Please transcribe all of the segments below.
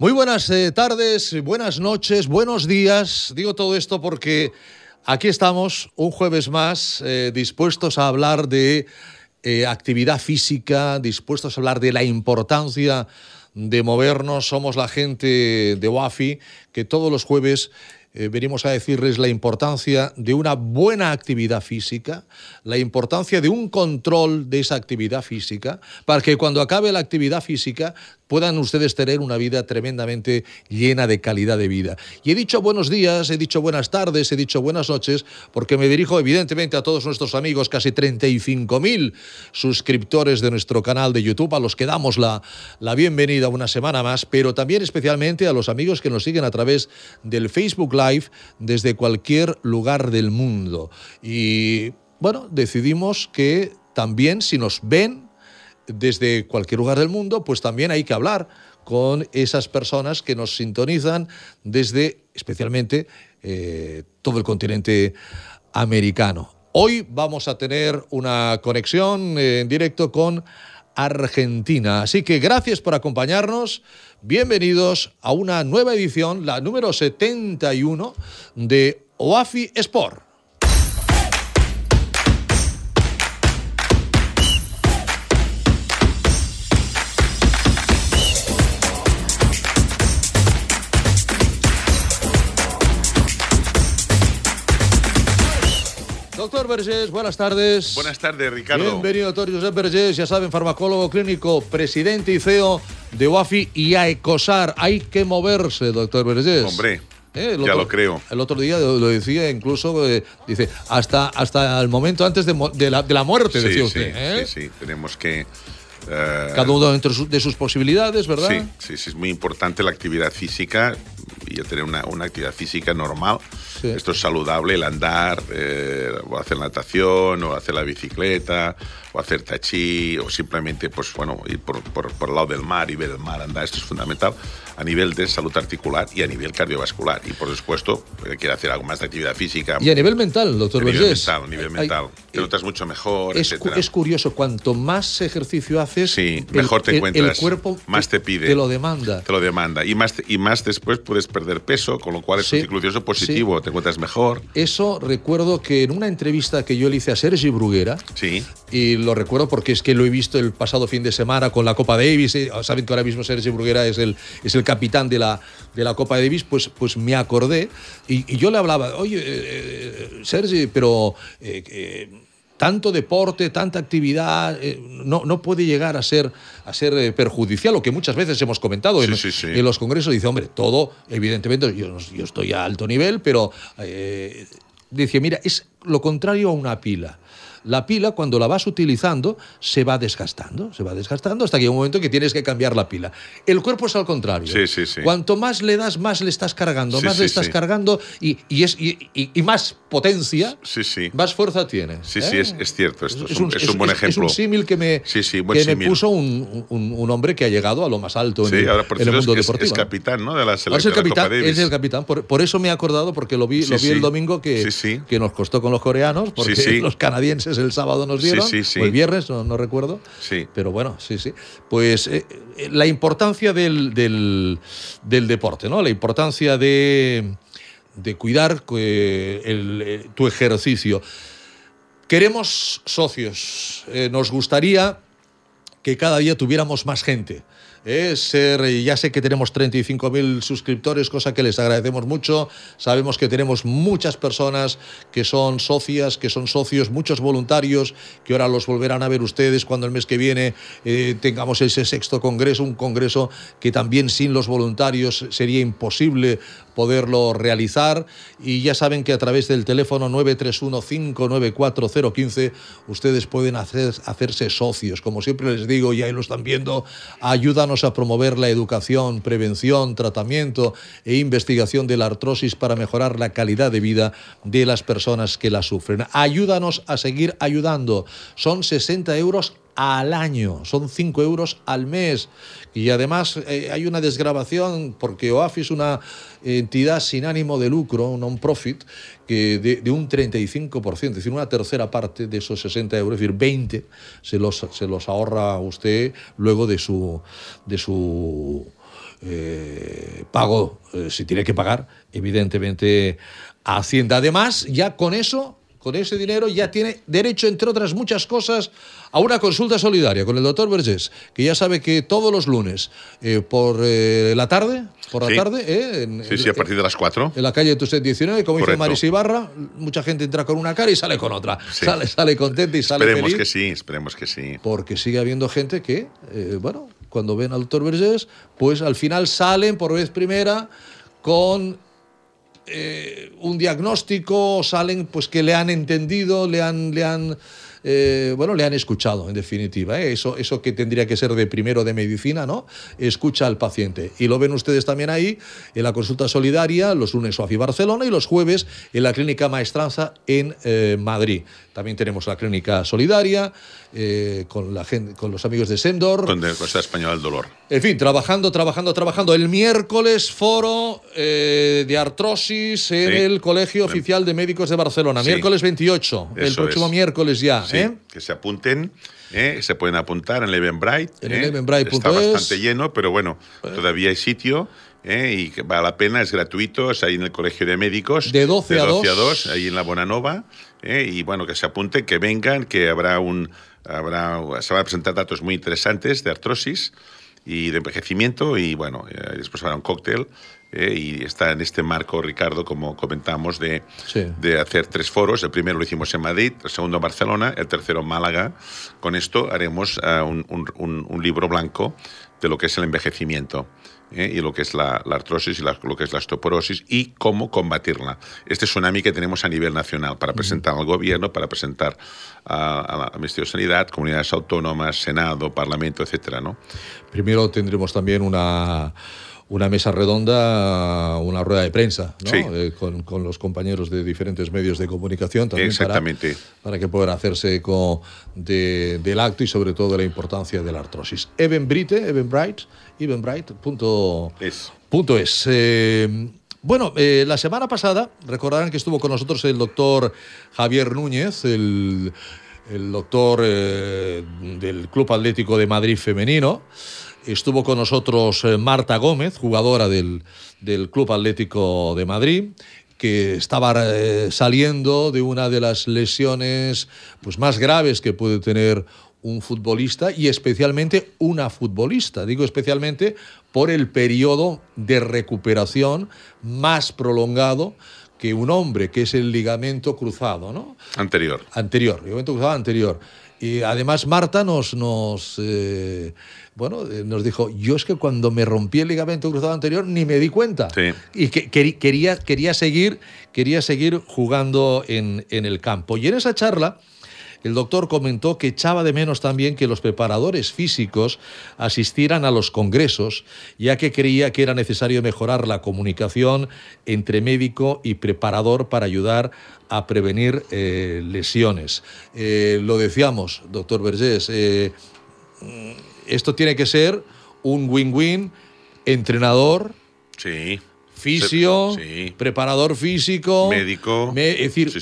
Muy buenas eh, tardes, buenas noches, buenos días. Digo todo esto porque aquí estamos un jueves más eh, dispuestos a hablar de eh, actividad física, dispuestos a hablar de la importancia de movernos. Somos la gente de WAFI que todos los jueves venimos a decirles la importancia de una buena actividad física, la importancia de un control de esa actividad física, para que cuando acabe la actividad física puedan ustedes tener una vida tremendamente llena de calidad de vida. Y he dicho buenos días, he dicho buenas tardes, he dicho buenas noches, porque me dirijo evidentemente a todos nuestros amigos, casi 35.000 suscriptores de nuestro canal de YouTube, a los que damos la, la bienvenida una semana más, pero también especialmente a los amigos que nos siguen a través del Facebook Live desde cualquier lugar del mundo. Y bueno, decidimos que también si nos ven desde cualquier lugar del mundo, pues también hay que hablar con esas personas que nos sintonizan desde especialmente eh, todo el continente americano. Hoy vamos a tener una conexión en directo con Argentina. Así que gracias por acompañarnos. Bienvenidos a una nueva edición, la número 71 de OAFI Sport. Doctor Vergés, buenas tardes. Buenas tardes, Ricardo. Bienvenido, doctor Josep Vergés, ya saben, farmacólogo clínico, presidente y CEO de UAFI y a ECOSAR. Hay que moverse, doctor Vergés. Hombre, Eh, el ya otro- lo creo. El otro día lo, decía, incluso, eh, dice, hasta, hasta el momento antes de, de la, de la muerte, decía Sí, usted. sí, ¿eh? sí, sí, tenemos que... eh, Cada uno dentro de sus posibilidades, ¿verdad? Sí, sí, sí, es muy importante la actividad física y tener una, una actividad física normal. Sí. Esto es saludable, el andar, eh, o hacer natación, o hacer la bicicleta, o hacer tachi, o simplemente, pues bueno, ir por, por, por el lado del mar y ver el mar andar. Esto es fundamental a nivel de salud articular y a nivel cardiovascular. Y por supuesto, eh, quiere hacer algo más de actividad física. Y a nivel mental, doctor a nivel Vergés. mental, a nivel Hay- mental. Te notas mucho mejor, es, etcétera. es curioso, cuanto más ejercicio haces, Sí, el- mejor te el- encuentras. El cuerpo más te pide. Te lo demanda. Te lo demanda. Y más, y más después puedes perder peso, con lo cual es Sí, un ciclo vicioso positivo. Te encuentras mejor. Eso recuerdo que en una entrevista que yo le hice a Sergi Bruguera, Sí. y lo recuerdo porque es que lo he visto el pasado fin de semana con la Copa Davis. eh, Saben que ahora mismo Sergi Bruguera es el, es el capitán de la, de la Copa Davis, pues, pues me acordé y, y yo le hablaba, oye, eh, eh, Sergi, pero eh, eh, tanto deporte, tanta actividad, eh, no, no puede llegar a ser, a ser eh, perjudicial, lo que muchas veces hemos comentado en, Sí, sí, sí. en los congresos. Dice, hombre, todo, evidentemente, yo, yo estoy a alto nivel, pero eh, dice, mira, es lo contrario a una pila. La pila, cuando la vas utilizando, se va desgastando, se va desgastando hasta que hay un momento que tienes que cambiar la pila. El cuerpo es al contrario. Sí, sí, sí. Cuanto más le das, más le estás cargando, más le estás cargando y, y es, y, y- y más potencia, Sí, sí. más fuerza tiene. Sí, ¿eh? sí, es, es cierto. Esto es, un, es un buen es- ejemplo. Es un símil que me, que me puso un, un- un hombre que ha llegado a lo más alto en Sí, el, ahora por en el mundo es, es- deportivo. es ¿no? capitán ¿no? de la es selección el de la capitán, es el capitán. Por, por eso me he acordado, porque lo vi, lo vi el domingo que, que nos costó con los coreanos, porque los canadienses el sábado nos Sí, vieron, sí, sí. o el viernes, no, no recuerdo. Sí. Pero bueno, sí, sí. Pues eh, eh, la importancia del, del- del deporte, ¿no? La importancia de, de cuidar eh, el- eh, tu ejercicio. Queremos socios. Nos gustaría que cada día tuviéramos más gente. ¿Eh? Ser, ya sé que tenemos 35.000 suscriptores, cosa que les agradecemos mucho. Sabemos que tenemos muchas personas que son socias, que son socios, muchos voluntarios, que ahora los volverán a ver ustedes cuando el mes que viene eh, tengamos ese sexto congreso, un congreso que también sin los voluntarios sería imposible poderlo realizar. Y ya saben que a través del teléfono 931-594-015 ustedes pueden hacer, hacerse socios. Como siempre les digo, y ahí lo están viendo, ayúdanos Ayúdanos a promover la educación, prevención, tratamiento e investigación de la artrosis para mejorar la calidad de vida de las personas que la sufren. Ayúdanos a seguir ayudando. Son 60 euros al año, son 5 euros al mes. Y además eh, hay una desgrabación porque OAFI es una entidad sin ánimo de lucro, un non-profit, que de, un 35%, es decir, una tercera parte de esos 60 euros, es decir, 20 se los, se los ahorra usted luego de su, de su eh, pago, eh, si tiene que pagar, evidentemente, a Hacienda. Además, ya con eso con ese dinero ya tiene derecho, entre otras muchas cosas, a una consulta solidaria con el doctor Vergés, que ya sabe que todos los lunes eh, por eh, la tarde, por la tarde, eh, sí, sí, a partir de las 4. En la calle Tuset 19, como dice Maris Ibarra, mucha gente entra con una cara y sale con otra. Sale, sale contenta y sale Esperemos que sí, esperemos que sí. Porque sigue habiendo gente que, bueno, cuando ven al doctor Vergés, pues al final salen por vez primera con eh, un diagnóstico, salen pues que le han entendido, le han, le han eh, bueno, le han escuchado, en definitiva. ¿eh? Eso, eso que tendría que ser de primero de medicina, ¿no? Escucha al paciente. Y lo ven ustedes también ahí en la consulta solidaria, los lunes OAFI Barcelona y los jueves en la Clínica Maestranza en Madrid. También tenemos la Clínica Solidaria, con, la gente, con los amigos de Sendor. Con la Cosa Española del Dolor. En fin, trabajando, trabajando, trabajando. El miércoles, foro de artrosis en el Colegio Oficial de Médicos de Barcelona. Miércoles 28, el próximo miércoles ya. ¿eh? que se apunten. ¿eh? Se pueden apuntar en el Eventbrite. En ¿eh? Está bastante lleno, pero bueno, todavía hay sitio. y que vale la pena, es gratuito, es ahí en el Colegio de Médicos. De 12, de 12 a, 2. ahí en la Bonanova. y bueno, que se apunten, que vengan, que habrá un. Habrá, se van a presentar datos muy interesantes de artrosis y de envejecimiento y bueno, después habrá un cóctel eh, y está en este marco, Ricardo, como comentamos, de, de, hacer tres foros. El primero lo hicimos en Madrid, el segundo en Barcelona, el tercero en Málaga. Con esto haremos eh, un, un, libro blanco de lo que es el envejecimiento. Eh, y lo que es la, artrosis y lo que es la osteoporosis y cómo combatirla. Este tsunami que tenemos a nivel nacional para presentar al gobierno, para presentar a, la Ministerio de Sanidad, comunidades autónomas, Senado, Parlamento, etcétera, ¿no? Primero tendremos también una una mesa redonda, una rueda de prensa, ¿no? Eh, con, los compañeros de diferentes medios de comunicación también Exactamente. Para, que puedan hacerse eco del acto y sobre todo de la importancia de la artrosis. Evenbrite, Evenbright, evenbright.es. es. Eh, bueno, eh, la semana pasada recordarán que estuvo con nosotros el doctor Javier Núñez, el, doctor del Club Atlético de Madrid Femenino. Estuvo con nosotros eh, Marta Gómez, jugadora del, Club Atlético de Madrid, que estaba eh, saliendo de una de las lesiones pues, más graves que puede tener un futbolista y especialmente una futbolista. Digo especialmente por el periodo de recuperación más prolongado que un hombre, que es el ligamento cruzado, ¿no? Anterior. Anterior, ligamento cruzado anterior. Y además Marta nos, nos, eh, bueno, eh, nos dijo, yo es que cuando me rompí el ligamento cruzado anterior ni me di cuenta. Y que, quería, quería, seguir, quería seguir jugando en, en el campo. Y en esa charla el doctor comentó que echaba de menos también que los preparadores físicos asistieran a los congresos, ya que creía que era necesario mejorar la comunicación entre médico y preparador para ayudar a prevenir eh, lesiones. Eh, lo decíamos, doctor Vergés, eh, esto tiene que ser un win-win entrenador. Sí fisio, preparador físico, médico, es decir,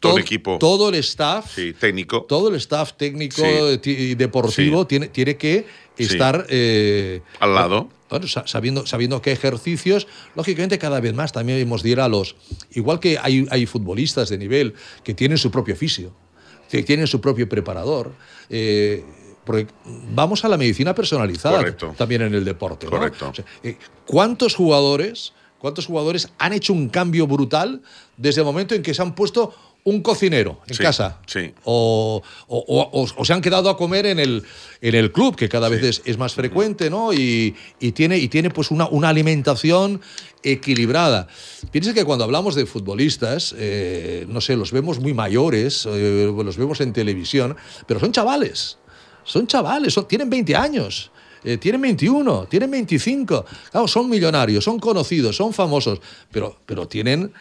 todo, el equipo, todo el staff, técnico, todo el staff técnico y deportivo tiene, tiene que estar eh, al lado. Bueno, sabiendo, sabiendo qué ejercicios, lógicamente cada vez más también hemos de ir a los... Igual que hay, hay futbolistas de nivel que tienen su propio fisio, que tienen su propio preparador. Eh, porque vamos a la medicina personalizada también en el deporte. Correcto. Eh, ¿Cuántos jugadores ¿Cuántos jugadores han hecho un cambio brutal desde el momento en que se han puesto un cocinero en casa? Sí. O, se han quedado a comer en el, en el club, que cada vez es, más frecuente, ¿no? Y, tiene, y tiene pues una, una alimentación equilibrada. Piensa que cuando hablamos de futbolistas, eh, no sé, los vemos muy mayores, eh, los vemos en televisión, pero son chavales. Son chavales, son, tienen 20 años. Eh, tienen 21, tienen 25. Claro, son millonarios, son conocidos, son famosos, pero, pero tienen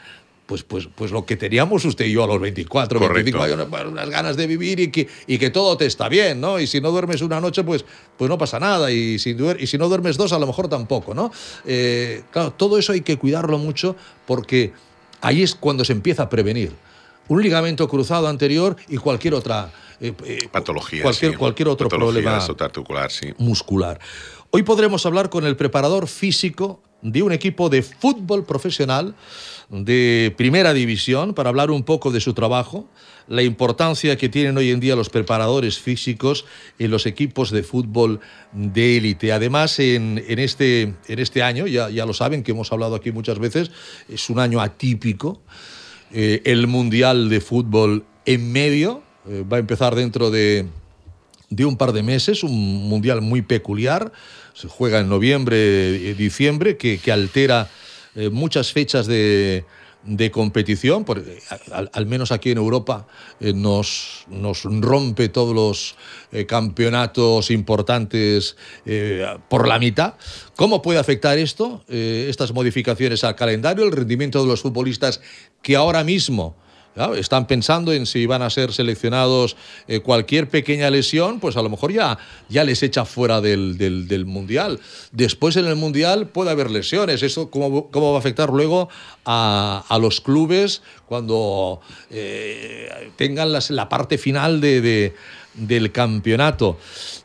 pues, pues, pues lo que teníamos usted y yo a los 24, 25 años, unas ganas de vivir y que, y que todo te está bien, ¿no? Y si no duermes una noche, pues, pues no pasa nada. Y si, y si no duermes dos, a lo mejor tampoco, ¿no? Eh, claro, todo eso hay que cuidarlo mucho porque ahí es cuando se empieza a prevenir. Un ligamento cruzado anterior y cualquier otra eh, eh, patología, cualquier, cualquier otro problema sí. muscular. Hoy podremos hablar con el preparador físico de un equipo de fútbol profesional de primera división para hablar un poco de su trabajo, la importancia que tienen hoy en día los preparadores físicos en los equipos de fútbol de élite. Además, en, este, en este año, ya, ya lo saben que hemos hablado aquí muchas veces, es un año atípico. Eh, el Mundial de Fútbol en medio eh, va a empezar dentro de, un par de meses, un Mundial muy peculiar. Se juega en noviembre, eh, diciembre, que, altera eh, muchas fechas de, competición, porque al, menos aquí en Europa nos, nos, rompe todos los campeonatos importantes por la mitad. ¿Cómo puede afectar esto, estas modificaciones al calendario, el rendimiento de los futbolistas que ahora mismo están pensando en si van a ser seleccionados eh, cualquier pequeña lesión, pues a lo mejor ya, ya les echa fuera del, del, Mundial. Después en el Mundial puede haber lesiones. ¿Eso cómo, cómo va a afectar luego a, a los clubes cuando eh, tengan la parte final de, de, del campeonato?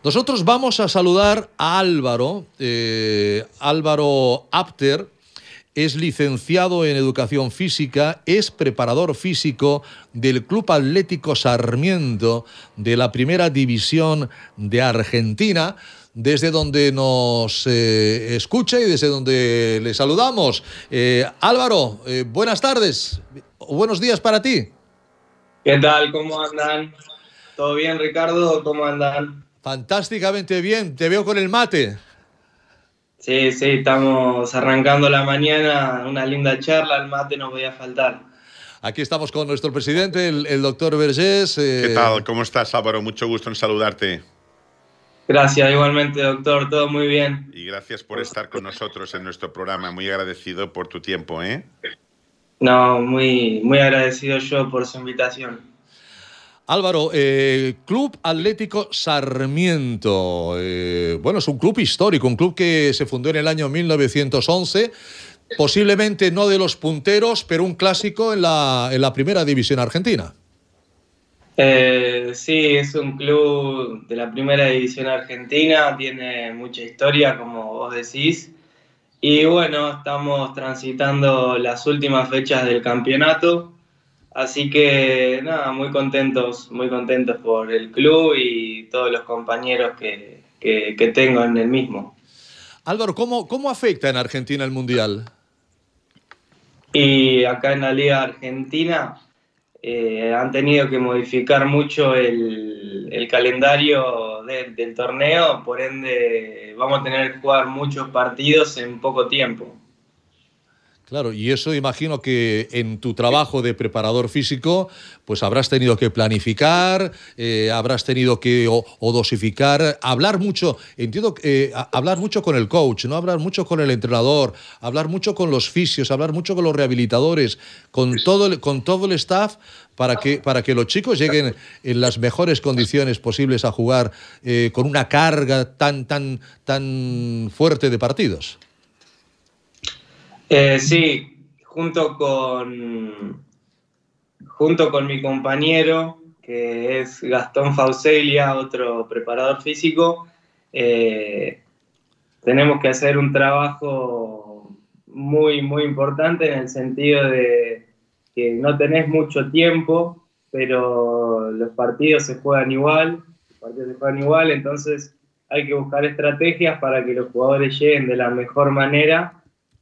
Nosotros vamos a saludar a Álvaro, eh, Álvaro Apter es licenciado en educación física, es preparador físico del Club Atlético Sarmiento de la Primera División de Argentina, desde donde nos eh, escucha y desde donde le saludamos. Eh, Álvaro, eh, buenas tardes, buenos días para ti. ¿Qué tal? ¿Cómo andan? ¿Todo bien, Ricardo? ¿Cómo andan? Fantásticamente bien, te veo con el mate. Sí, sí, estamos arrancando la mañana, una linda charla, el mate no podía faltar. Aquí estamos con nuestro presidente, el, doctor Vergés. Eh, ¿Qué tal? ¿Cómo estás, Álvaro? Mucho gusto en saludarte. Gracias, igualmente, doctor, todo muy bien. Y gracias por estar con nosotros en nuestro programa, muy agradecido por tu tiempo, ¿eh? No, muy, muy agradecido yo por su invitación. Álvaro, eh, Club Atlético Sarmiento. Eh, bueno, es un club histórico, un club que se fundó en el año 1911. Posiblemente no de los punteros, pero un clásico en la, en la primera división argentina. Eh, sí, es un club de la primera división argentina, tiene mucha historia, como vos decís. Y bueno, estamos transitando las últimas fechas del campeonato. Así que nada, muy contentos, muy contentos por el club y todos los compañeros que, tengo en el mismo. Álvaro, ¿cómo, ¿cómo afecta en Argentina el Mundial? Y acá en la Liga Argentina eh, han tenido que modificar mucho el, calendario del torneo, por ende vamos a tener que jugar muchos partidos en poco tiempo. Claro, y eso imagino que en tu trabajo de preparador físico, pues habrás tenido que planificar, eh, habrás tenido que o, dosificar, hablar mucho, entiendo, eh, hablar mucho con el coach, ¿no? Hablar mucho con el entrenador, hablar mucho con los fisios, hablar mucho con los rehabilitadores, con todo el, con todo el staff para que, para que los chicos lleguen en las mejores condiciones posibles a jugar eh, con una carga tan, tan, tan fuerte de partidos. Eh, sí, junto con, junto con mi compañero, que es Gastón Fauselia, otro preparador físico, eh, tenemos que hacer un trabajo muy, muy importante en el sentido de que no tenés mucho tiempo, pero los partidos se juegan igual, los partidos se juegan igual, entonces hay que buscar estrategias para que los jugadores lleguen de la mejor manera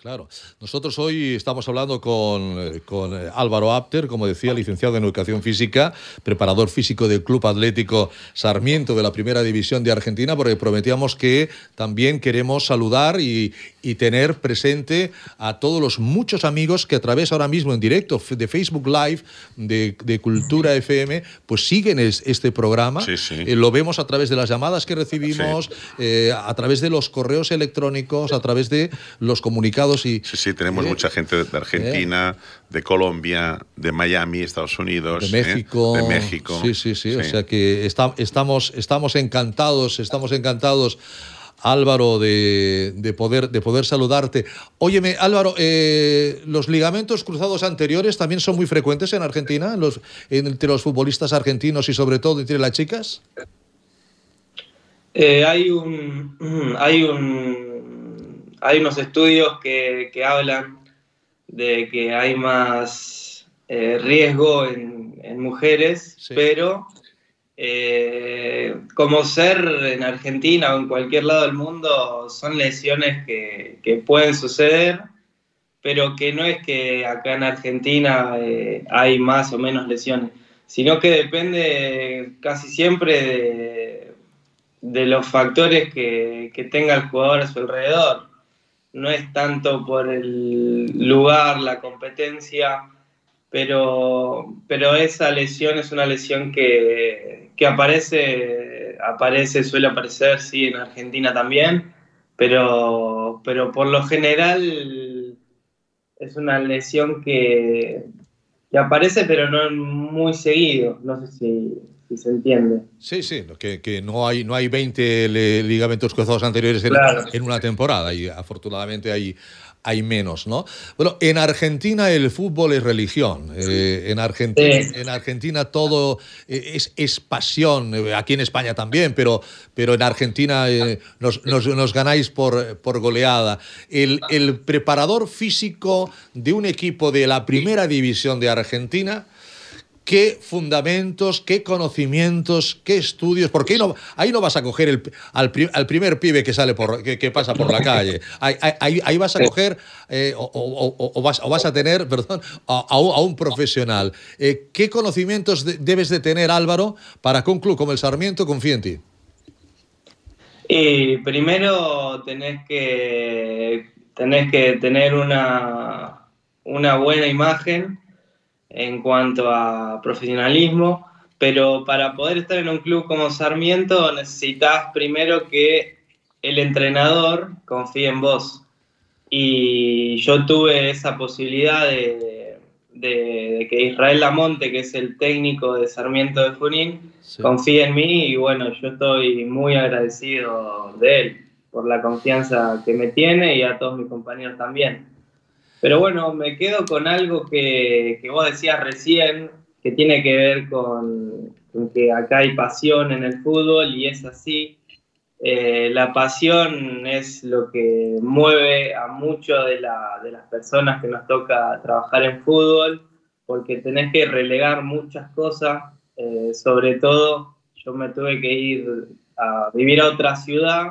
Claro. Nosotros hoy estamos hablando con, eh, con, eh, Álvaro Apter, como decía, licenciado en Educación Física, preparador físico del Club Atlético Sarmiento de la Primera División de Argentina, porque prometíamos que también queremos saludar y, y tener presente a todos los muchos amigos que a través ahora mismo en directo de Facebook Live de, de Cultura FM, pues siguen es, este programa. Sí, sí. Eh, lo vemos a través de las llamadas que recibimos, Sí. eh, a través de los correos electrónicos, a través de los comunicados y Sí, sí, tenemos Eh, mucha gente de Argentina, de Colombia, de Miami, Estados Unidos. de ¿eh? México. De México. Sí, sí, sí. O sea que está- estamos, estamos encantados, estamos encantados. Álvaro, de, de poder, de poder saludarte. Óyeme, Álvaro, eh, ¿los ligamentos cruzados anteriores también son muy frecuentes en Argentina, los, entre los futbolistas argentinos y sobre todo entre las chicas? Eh, hay un hay un hay unos estudios que, que hablan de que hay más eh, riesgo en, en mujeres, Sí. pero eh, como ser en Argentina o en cualquier lado del mundo son lesiones que, que pueden suceder, pero que no es que acá en Argentina eh, hay más o menos lesiones, sino que depende casi siempre de, de los factores que, que tenga el jugador a su alrededor. No es tanto por el lugar, la competencia, pero, pero esa lesión es una lesión que, que aparece, aparece, suele aparecer, sí, en Argentina también, pero, pero por lo general es una lesión que, que aparece, pero no muy seguido. No sé si, si se entiende. Sí, sí, que, que no, hay, no hay 20 le- ligamentos cruzados anteriores en, Claro. en una temporada y afortunadamente hay, hay menos, ¿no? Bueno, en Argentina el fútbol es religión. eh, en, Argentina, Sí. en Argentina todo eh, es, es pasión. eh, Aquí en España también, pero, pero en Argentina eh, nos, nos- nos ganáis por, por goleada. El, el preparador físico de un equipo de la primera división de Argentina qué fundamentos, qué conocimientos, qué estudios, porque ahí no, ahí no vas a coger el, al, pri- al primer pibe que sale por que, que pasa por la calle. Ahí, ahí- ahí vas a coger eh, o, o- o- o vas, o vas a tener, perdón, a, un, a un profesional. Eh, ¿Qué conocimientos de- debes de tener, Álvaro, para que un club como el Sarmiento confíe en ti? Y primero tenés que, tenés que tener una, una buena imagen en cuanto a profesionalismo, pero para poder estar en un club como Sarmiento necesitas primero que el entrenador confíe en vos. Y yo tuve esa posibilidad de, de- de que Israel Lamonte, que es el técnico de Sarmiento de Junín, Sí. confía en mí y bueno, yo estoy muy agradecido de él por la confianza que me tiene y a todos mis compañeros también. Pero bueno, me quedo con algo que, que vos decías recién, que tiene que ver con, que acá hay pasión en el fútbol y es así. Eh, la pasión es lo que mueve a muchas de, la- de las personas que nos toca trabajar en fútbol, porque tenés que relegar muchas cosas, eh, sobre todo yo me tuve que ir a vivir a otra ciudad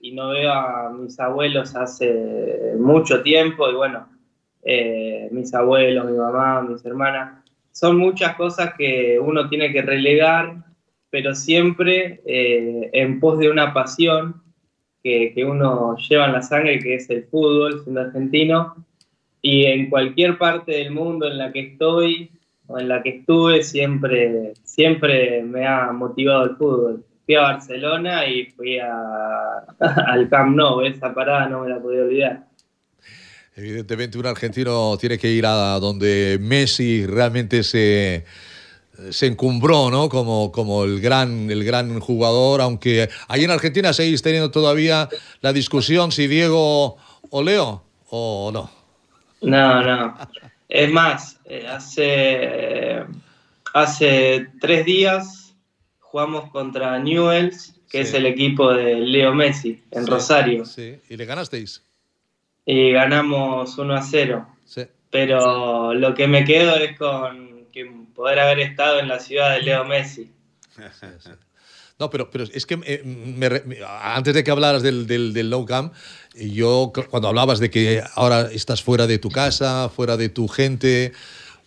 y no veo a mis abuelos hace mucho tiempo y bueno, eh, mis abuelos, mi mamá, mis hermanas, son muchas cosas que uno tiene que relegar, pero siempre eh, en pos de una pasión que, que uno lleva en la sangre, que es el fútbol, siendo argentino, y en cualquier parte del mundo en la que estoy o en la que estuve, siempre, siempre me ha motivado el fútbol. Fui a Barcelona y fui a, al Camp Nou, esa parada no me la podía olvidar. Evidentemente un argentino tiene que ir a donde Messi realmente se, se encumbró, ¿no? Como, como el, gran, el gran jugador, aunque ahí en Argentina seguís teniendo todavía la discusión si Diego o Leo o no. No, no. Es más, eh, hace, hace tres días jugamos contra Newells, que Sí. es el equipo de Leo Messi, en Sí, Rosario. Sí, y le ganasteis. Y ganamos 1 a 0. Sí. Pero lo que me quedo es con que poder haber estado en la ciudad de Leo Messi. No, pero, pero es que eh, me me- antes de que hablaras del, del, del low camp, yo cu- cuando hablabas de que ahora estás fuera de tu casa, fuera de tu gente,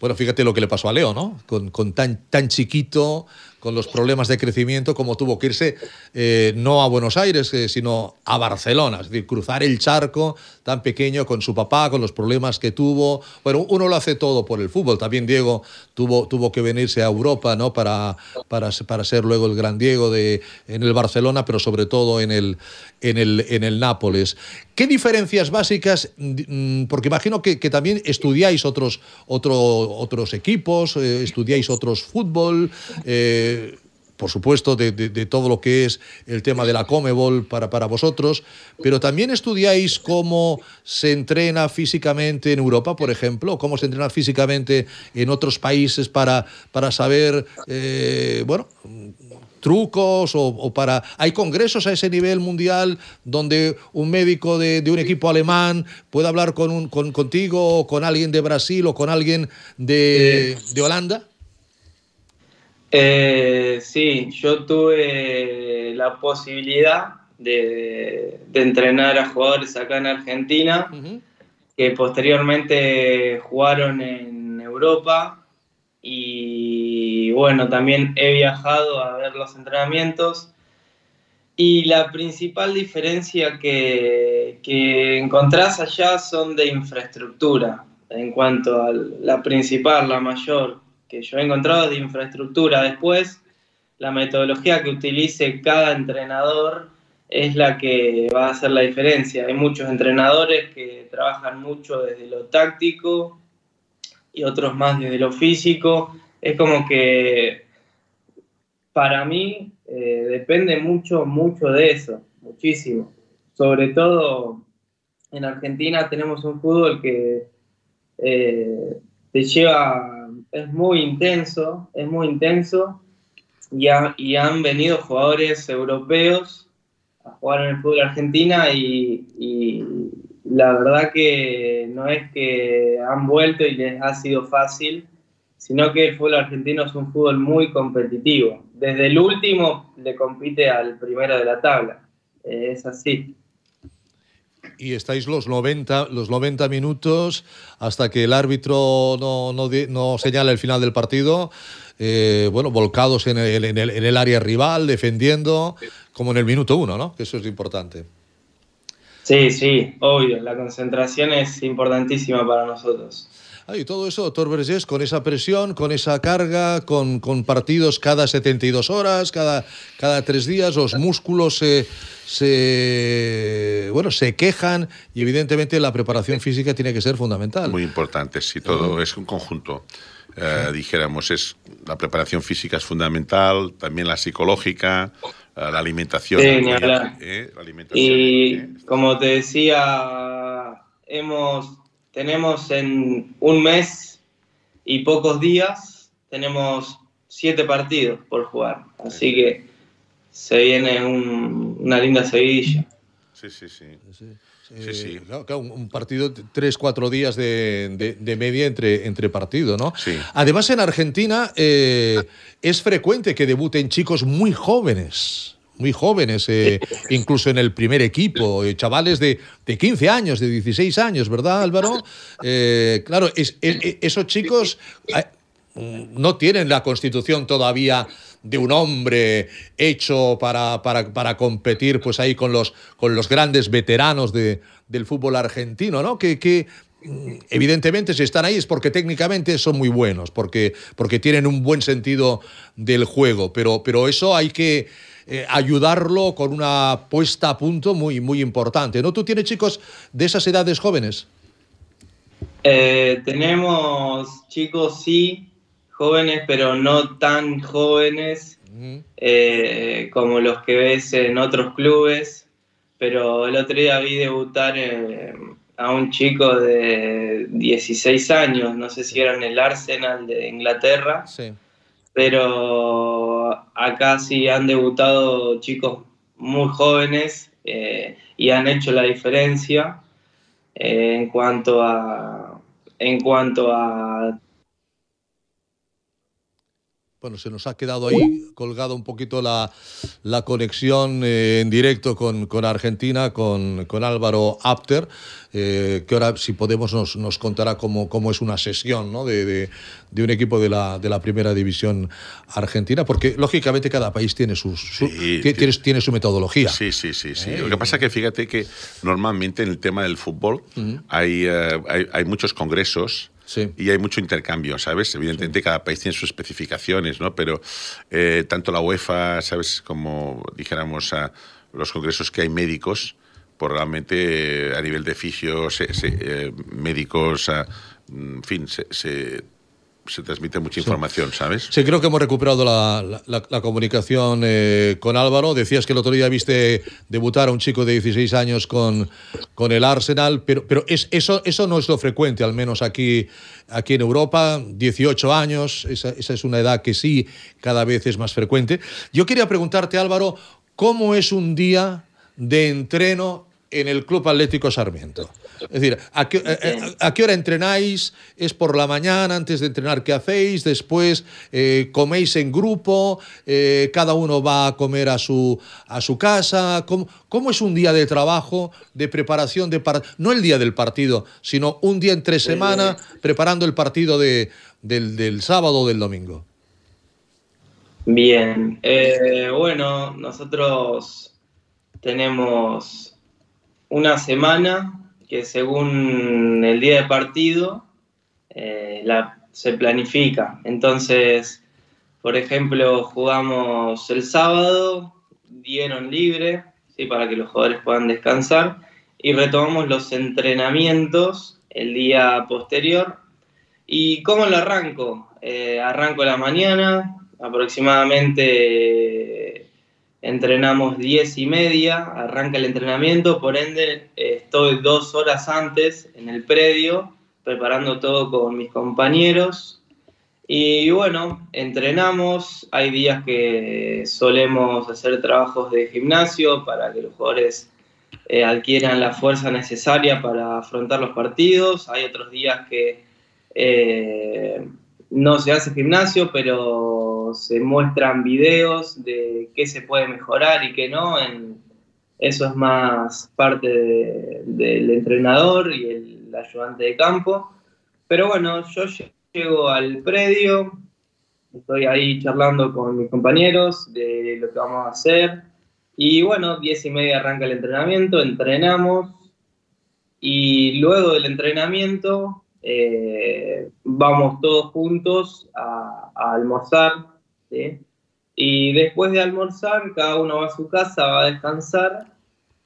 bueno, fíjate lo que le pasó a Leo, ¿no? Con, con tan, tan chiquito, con los problemas de crecimiento, como tuvo que irse eh, no a Buenos Aires, eh, sino a Barcelona, es decir, cruzar el charco tan pequeño con su papá, con los problemas que tuvo. Bueno, uno lo hace todo por el fútbol. También Diego tuvo, tuvo que venirse a Europa, ¿no? Para, para, para ser luego el gran Diego de, en el Barcelona, pero sobre todo en el, en el, en el Nápoles. ¿Qué diferencias básicas? mm, Porque imagino que, también estudiáis otros, otro, otros equipos, eh, estudiáis otros fútbol. eh, por supuesto, de, de- de todo lo que es el tema de la Comebol para, para vosotros, pero también estudiáis cómo se entrena físicamente en Europa, por ejemplo, cómo se entrena físicamente en otros países para, para saber, eh, bueno, trucos o, o para... ¿Hay congresos a ese nivel mundial donde un médico de, de un equipo alemán puede hablar con un, con, contigo o con alguien de Brasil o con alguien de, de Holanda? Eh, sí, yo tuve la posibilidad de, de entrenar a jugadores acá en Argentina que posteriormente jugaron en Europa y bueno, también he viajado a ver los entrenamientos y la principal diferencia que, que encontrás allá son de infraestructura, en cuanto a la principal, la mayor que yo he encontrado es de infraestructura. Después, la metodología que utilice cada entrenador es la que va a hacer la diferencia. Hay muchos entrenadores que trabajan mucho desde lo táctico y otros más desde lo físico. Es como que para mí eh, depende mucho, mucho de eso, muchísimo. Sobre todo en Argentina tenemos un fútbol que eh, te lleva, es muy intenso, es muy intenso y, ha- y han venido jugadores europeos a jugar en el fútbol argentina y, y la verdad que no es que han vuelto y les ha sido fácil, sino que el fútbol argentino es un fútbol muy competitivo. Desde el último le compite al primero de la tabla. Eh, es así. y estáis los 90, los 90 minutos hasta que el árbitro no, no, no señala el final del partido, eh, bueno, volcados en el, en, el, en el área rival, defendiendo, como en el minuto uno, ¿no? Que eso es importante. Sí, sí, obvio. La concentración es importantísima para nosotros. Ah, y todo eso, doctor Vergés, con esa presión, con esa carga, con, con partidos cada 72 horas, cada, cada tres días, los músculos se, se, bueno, se quejan y evidentemente la preparación física tiene que ser fundamental. Muy importante, sí, todo es un conjunto. Eh, dijéramos, es la preparación física es fundamental, también la psicológica, la alimentación. Sí, ni hablar. ¿eh? La alimentación. Y como te decía, hemos, tenemos en un mes y pocos días, tenemos siete partidos por jugar. Así que se viene un- una linda seguidilla. Sí, sí, sí. Eh, sí. claro, claro, un partido, tres, cuatro días de, de- de media entre, entre partido, ¿no? Sí. Además, en Argentina eh, es frecuente que debuten chicos muy jóvenes, muy jóvenes, eh, incluso en el primer equipo, eh, chavales de, de 15 años, de 16 años, ¿verdad, Álvaro? Eh, claro, es- es- es- esos chicos eh, no tienen la constitución todavía de un hombre hecho para, para, para competir pues ahí con los, con los grandes veteranos de- del fútbol argentino, ¿no? Que, que, mm, evidentemente si están ahí es porque técnicamente son muy buenos, porque, porque tienen un buen sentido del juego, pero, pero eso hay que eh, ayudarlo con una puesta a punto muy, muy importante, ¿no? ¿Tú tienes chicos de esas edades jóvenes? Eh, tenemos chicos, sí, jóvenes, pero no tan jóvenes eh, como los que ves en otros clubes. Pero el otro día vi debutar eh, a un chico de 16 años, no sé si era en el Arsenal de Inglaterra. Pero acá sí han debutado chicos muy jóvenes y han hecho la diferencia en cuanto a en cuanto a bueno, se nos ha quedado ahí colgado un poquito la, conexión eh, en directo con, Argentina, con, Álvaro Apter, eh, que ahora, si podemos, nos, contará cómo, cómo, es una sesión de, un equipo de la, de la primera división argentina, porque lógicamente cada país tiene, sus, su, tiene, su metodología. Sí, sí, sí. sí. Eh, Lo que pasa es que fíjate que normalmente en el tema del fútbol hay, hay, hay muchos congresos y hay mucho intercambio, ¿sabes? Evidentemente cada país tiene sus especificaciones, ¿no? Pero eh, tanto la UEFA, ¿sabes? Como dijéramos a los congresos que hay médicos, por pues realmente eh, a nivel de fisios, eh, médicos, en fin, se se transmite mucha información, ¿sabes? Sí, creo que hemos recuperado la, comunicación eh, con Álvaro. Decías que el otro día viste debutar a un chico de 16 años con, con el Arsenal, pero, pero es, eso, eso no es lo frecuente, al menos aquí, aquí en Europa. 18 años, esa, esa es una edad que sí cada vez es más frecuente. Yo quería preguntarte, Álvaro, ¿cómo es un día de entreno en el Club Atlético Sarmiento? Es decir, ¿a qué, hora entrenáis? ¿Es por la mañana antes de entrenar? ¿Qué hacéis? Después eh, coméis en grupo, eh, cada uno va a comer a su, a su casa. ¿Cómo, es un día de trabajo, de preparación de No el día del partido, sino un día entre semana preparando el partido de, del, sábado o del domingo. Bien, eh, bueno, nosotros tenemos una semana que según el día de partido eh, se planifica. Entonces, por ejemplo, jugamos el sábado, dieron libre, ¿sí? para que los jugadores puedan descansar, y retomamos los entrenamientos el día posterior. ¿Y cómo lo arranco? Eh, arranco la mañana, aproximadamente entrenamos 10 y media, arranca el entrenamiento, por ende estoy dos horas antes en el predio preparando todo con mis compañeros. Y bueno, entrenamos, hay días que solemos hacer trabajos de gimnasio para que los jugadores eh, adquieran la fuerza necesaria para afrontar los partidos, hay otros días que eh, no se hace gimnasio, pero se muestran videos de qué se puede mejorar y qué no. Eso es más parte del entrenador y el ayudante de campo. Pero bueno, yo llego al predio, estoy ahí charlando con mis compañeros de lo que vamos a hacer. Y bueno, diez y media arranca el entrenamiento, entrenamos y luego del entrenamiento eh, vamos todos juntos a, almorzar, y después de almorzar cada uno va a su casa, va a descansar,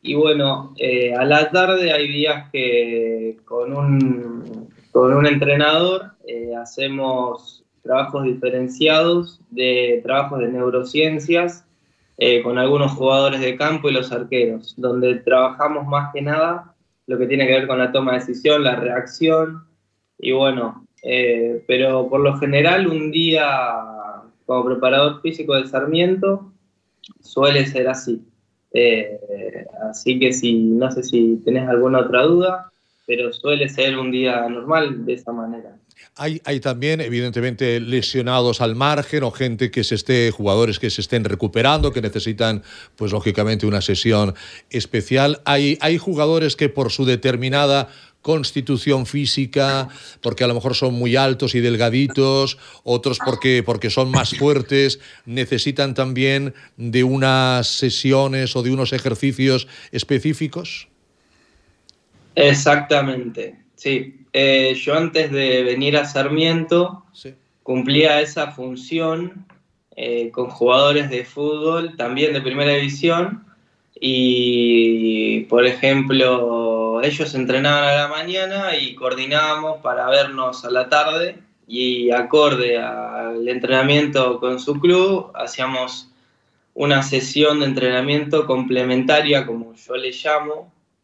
y bueno, eh, a la tarde hay días que con un, con un entrenador eh, hacemos trabajos diferenciados de trabajos de neurociencias con algunos jugadores de campo y los arqueros, donde trabajamos más que nada lo que tiene que ver con la toma de decisión, la reacción, y bueno, eh, pero por lo general un día como preparador físico de Sarmiento suele ser así. Eh, así que si no sé si tenés alguna otra duda, pero suele ser un día normal de esa manera. Hay, hay, también, evidentemente, lesionados al margen o gente que se esté, jugadores que se estén recuperando, que necesitan, pues lógicamente, una sesión especial. Hay, hay jugadores que por su determinada constitución física, porque a lo mejor son muy altos y delgaditos, otros porque, porque son más fuertes, necesitan también de unas sesiones o de unos ejercicios específicos? Exactamente, sí. Eh, yo antes de venir a Sarmiento cumplía esa función eh, con jugadores de fútbol, también de primera división, y por ejemplo ellos entrenaban a la mañana y coordinábamos para vernos a la tarde y acorde al entrenamiento con su club, hacíamos una sesión de entrenamiento complementaria, como yo le llamo,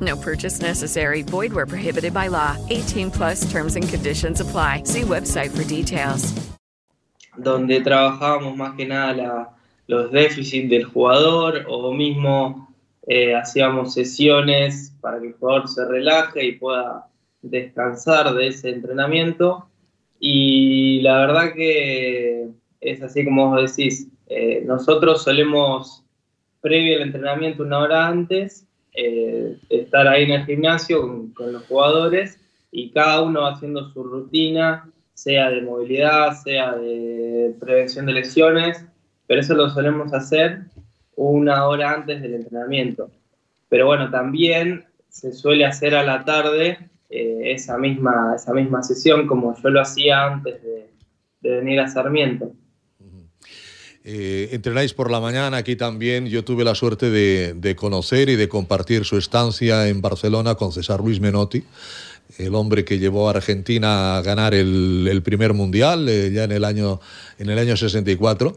No purchase necessary. Void where prohibited by law. 18 plus terms and conditions apply. See website for details. donde trabajábamos más que nada la- los déficits del jugador o mismo eh, hacíamos sesiones para que el jugador se relaje y pueda descansar de ese entrenamiento. Y la verdad que es así como vos decís, eh, nosotros solemos, previo al entrenamiento, una hora antes, eh, estar ahí en el gimnasio con, los jugadores y cada uno haciendo su rutina, sea de movilidad, sea de prevención de lesiones, pero eso lo solemos hacer una hora antes del entrenamiento. Pero bueno, también se suele hacer a la tarde eh, esa, misma, esa misma sesión como yo lo hacía antes de venir a Sarmiento. Eh, entrenáis por la mañana aquí también. Yo tuve la suerte de, de conocer y de compartir su estancia en Barcelona con César Luis Menotti, el hombre que llevó a Argentina a ganar el, el primer mundial eh, ya en el, año, en el año 64.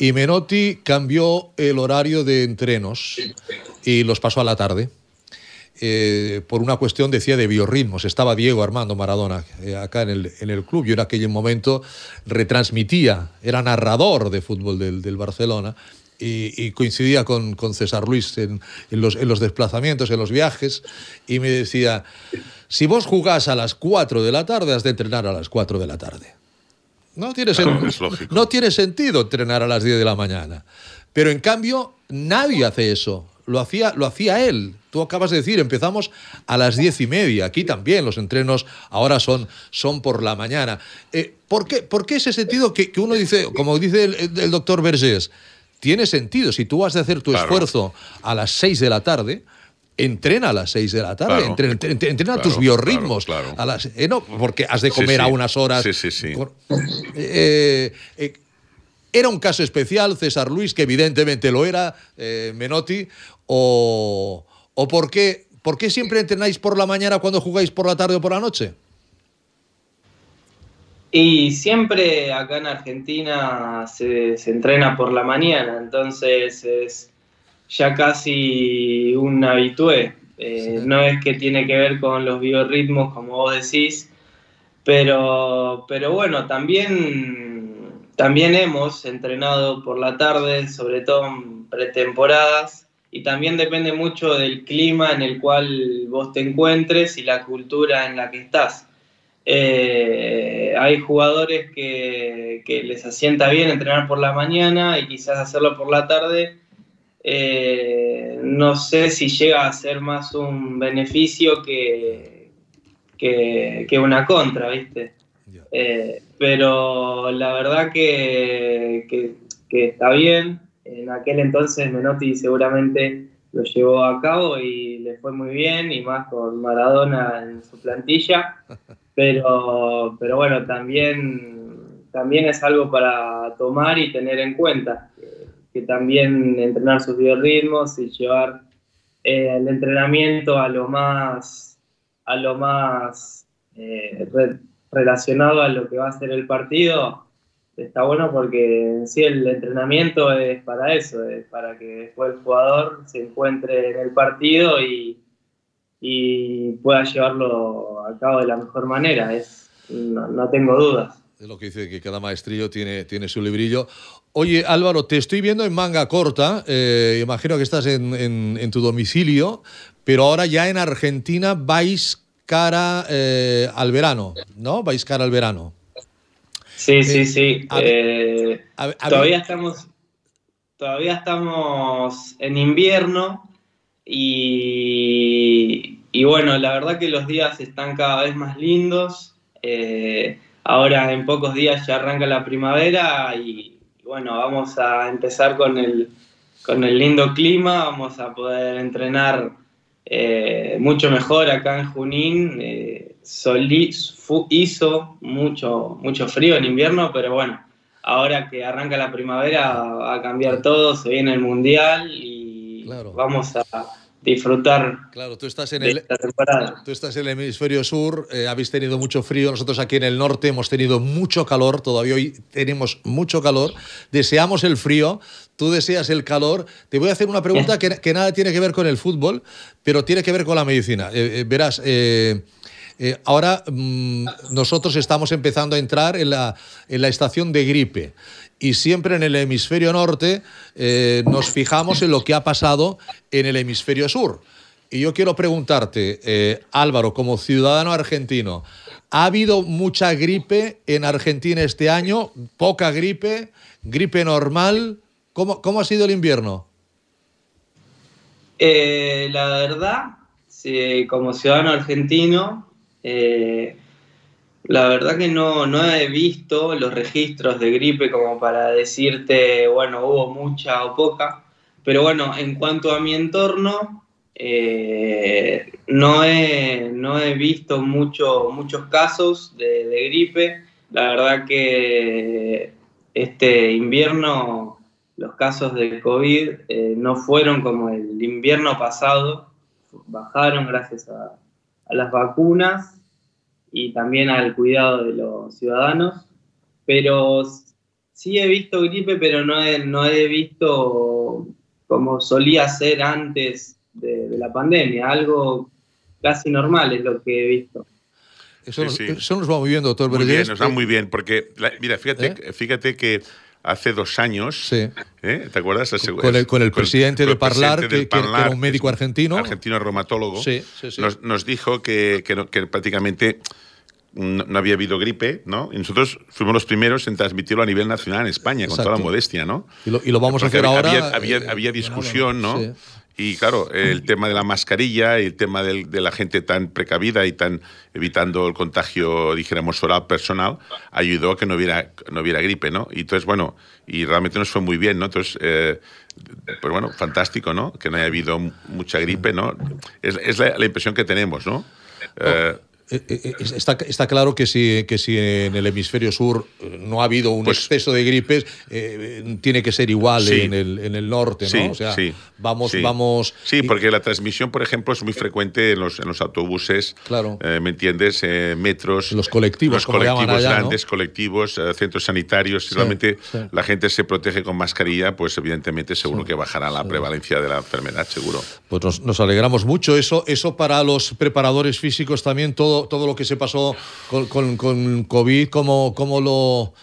Y Menotti cambió el horario de entrenos y los pasó a la tarde. Eh, por una cuestión, decía, de biorritmos. Estaba Diego Armando Maradona eh, acá en el, en el club. Yo en aquel momento retransmitía, era narrador de fútbol del, del Barcelona y, y coincidía con, con César Luis en, en los, en los desplazamientos, en los viajes, y me decía, si vos jugás a las 4 de la tarde, has de entrenar a las 4 de la tarde. No tiene, Claro, sen- no tiene sentido entrenar a las 10 de la mañana. Pero en cambio, nadie hace eso. Lo hacía, lo hacía él. Tú acabas de decir, empezamos a las diez y media. Aquí también los entrenos ahora son, son por la mañana. Eh, ¿por, qué, por qué ese sentido que, que uno dice, como dice el, el doctor Vergés, tiene sentido? Si tú vas a hacer tu Claro. esfuerzo a las 6 de la tarde, entrena a las 6 de la tarde, Claro. entrena, entrena- entrena Claro, tus biorritmos. claro. A las, eh, no, porque has de comer sí. a unas horas. Sí, sí, sí. Cor- Eh, eh, era un caso especial, César Luis, que evidentemente lo era, Menotti, o, o por, qué, por qué siempre entrenáis por la mañana cuando jugáis por la tarde o por la noche? Y siempre acá en Argentina se, se entrena por la mañana, entonces es ya casi un habitué. Eh, No es que tiene que ver con los biorritmos, como vos decís, pero, pero bueno, también, también hemos entrenado por la tarde, sobre todo en pretemporadas, y también depende mucho del clima en el cual vos te encuentres y la cultura en la que estás. Eh, hay jugadores que, que les asienta bien entrenar por la mañana y quizás hacerlo por la tarde. Eh, no sé si llega a ser más un beneficio que, que, que una contra, ¿viste? Eh, pero la verdad que, que- que está bien. En aquel entonces Menotti seguramente lo llevó a cabo y le fue muy bien, y más con Maradona en su plantilla. Pero, pero bueno, también, también es algo para tomar y tener en cuenta. Que, que también entrenar sus biorritmos y llevar eh, el entrenamiento a lo más, a lo más eh, re- relacionado a lo que va a ser el partido, está bueno porque en sí el entrenamiento es para eso, es para que después el jugador se encuentre en el partido y, y pueda llevarlo a cabo de la mejor manera, es, no, no tengo dudas. Es lo que dice que cada maestrillo tiene, tiene su librillo. Oye, Álvaro, te estoy viendo en manga corta. eh, imagino que estás en, en- en tu domicilio, pero ahora ya en Argentina vais cara eh, al verano, ¿no? Vais cara al verano. Sí, sí, sí. a Eh, a ver- a todavía ver- estamos todavía estamos en invierno y, y bueno, la verdad que los días están cada vez más lindos. Eh, ahora en pocos días ya arranca la primavera y, y bueno, vamos a empezar con el, con el lindo clima, vamos a poder entrenar eh, mucho mejor acá en Junín. Eh, soli- fu- hizo mucho, mucho frío en invierno, pero bueno, ahora que arranca la primavera va a cambiar todo, se viene el mundial y vamos a disfrutar Claro, tú estás en el. Tú estás en el hemisferio sur, eh, habéis tenido mucho frío, nosotros aquí en el norte hemos tenido mucho calor, todavía hoy tenemos mucho calor, deseamos el frío, tú deseas el calor. Te voy a hacer una pregunta que, que nada tiene que ver con el fútbol, pero tiene que ver con la medicina. Eh, eh, verás, eh, ahora mm, nosotros estamos empezando a entrar en la, en la estación de gripe y siempre en el hemisferio norte eh, nos fijamos en lo que ha pasado en el hemisferio sur. Y yo quiero preguntarte, eh, Álvaro, como ciudadano argentino, ¿ha habido mucha gripe en Argentina este año? ¿Poca gripe? ¿Gripe normal? ¿Cómo, cómo ha sido el invierno? La verdad, sí, como ciudadano argentino, eh, la verdad que no, no he visto los registros de gripe como para decirte, bueno, hubo mucha o poca, pero bueno, en cuanto a mi entorno, eh, no, he, no he visto mucho, muchos casos de, gripe. La verdad que este invierno los casos de COVID eh, no fueron como el invierno pasado, bajaron gracias a, a las vacunas y también al cuidado de los ciudadanos, pero sí he visto gripe, pero no he, no he visto como solía ser antes de, de la pandemia, algo casi normal es lo que he visto. Eso, Sí, nos, sí. eso nos va muy bien, doctor Muy bien, nos va muy bien, porque, la- mira, fíjate, fíjate que hace dos años, ¿eh? ¿te acuerdas? Con el, con el presidente con de Parlar, presidente que, era un médico argentino. argentino reumatólogo, Sí, sí, sí. Nos, nos dijo que, que no- que prácticamente no, había habido gripe, ¿no? Y nosotros fuimos los primeros en transmitirlo a nivel nacional en España, con toda la modestia, ¿no? Y lo, y lo vamos a hacer había- ahora. Había, eh, había discusión, ¿no? sí. Y claro, el tema de la mascarilla y el tema del- de la gente tan precavida y tan evitando el contagio, dijéramos, oral personal, ayudó a que no hubiera, no hubiera gripe, ¿no? Y entonces, bueno, y realmente nos fue muy bien, ¿no? Entonces, eh, pues bueno, fantástico, ¿no? Que no haya habido mucha gripe, ¿no? Es, es la, la impresión que tenemos, ¿no? Eh, Está, está claro que si, que si en el hemisferio sur eh, no ha habido un exceso de gripes, eh, eh, tiene que ser igual Pues Sí. en, el, en el norte, ¿no? Sí, o sea, sí, vamos, vamos. Sí, porque la transmisión, por ejemplo, es muy frecuente en los, en los autobuses, Claro. eh, ¿me entiendes? Eh, metros. Los colectivos, los como colectivos allá, ¿no? grandes, colectivos, eh, centros sanitarios. Si realmente la gente se protege con mascarilla, pues evidentemente seguro que bajará la prevalencia de la enfermedad, seguro. Pues nos, nos alegramos mucho. Eso, eso para los preparadores físicos también, todo, todo lo que se pasó con, con, con COVID, ¿cómo, cómo, lo,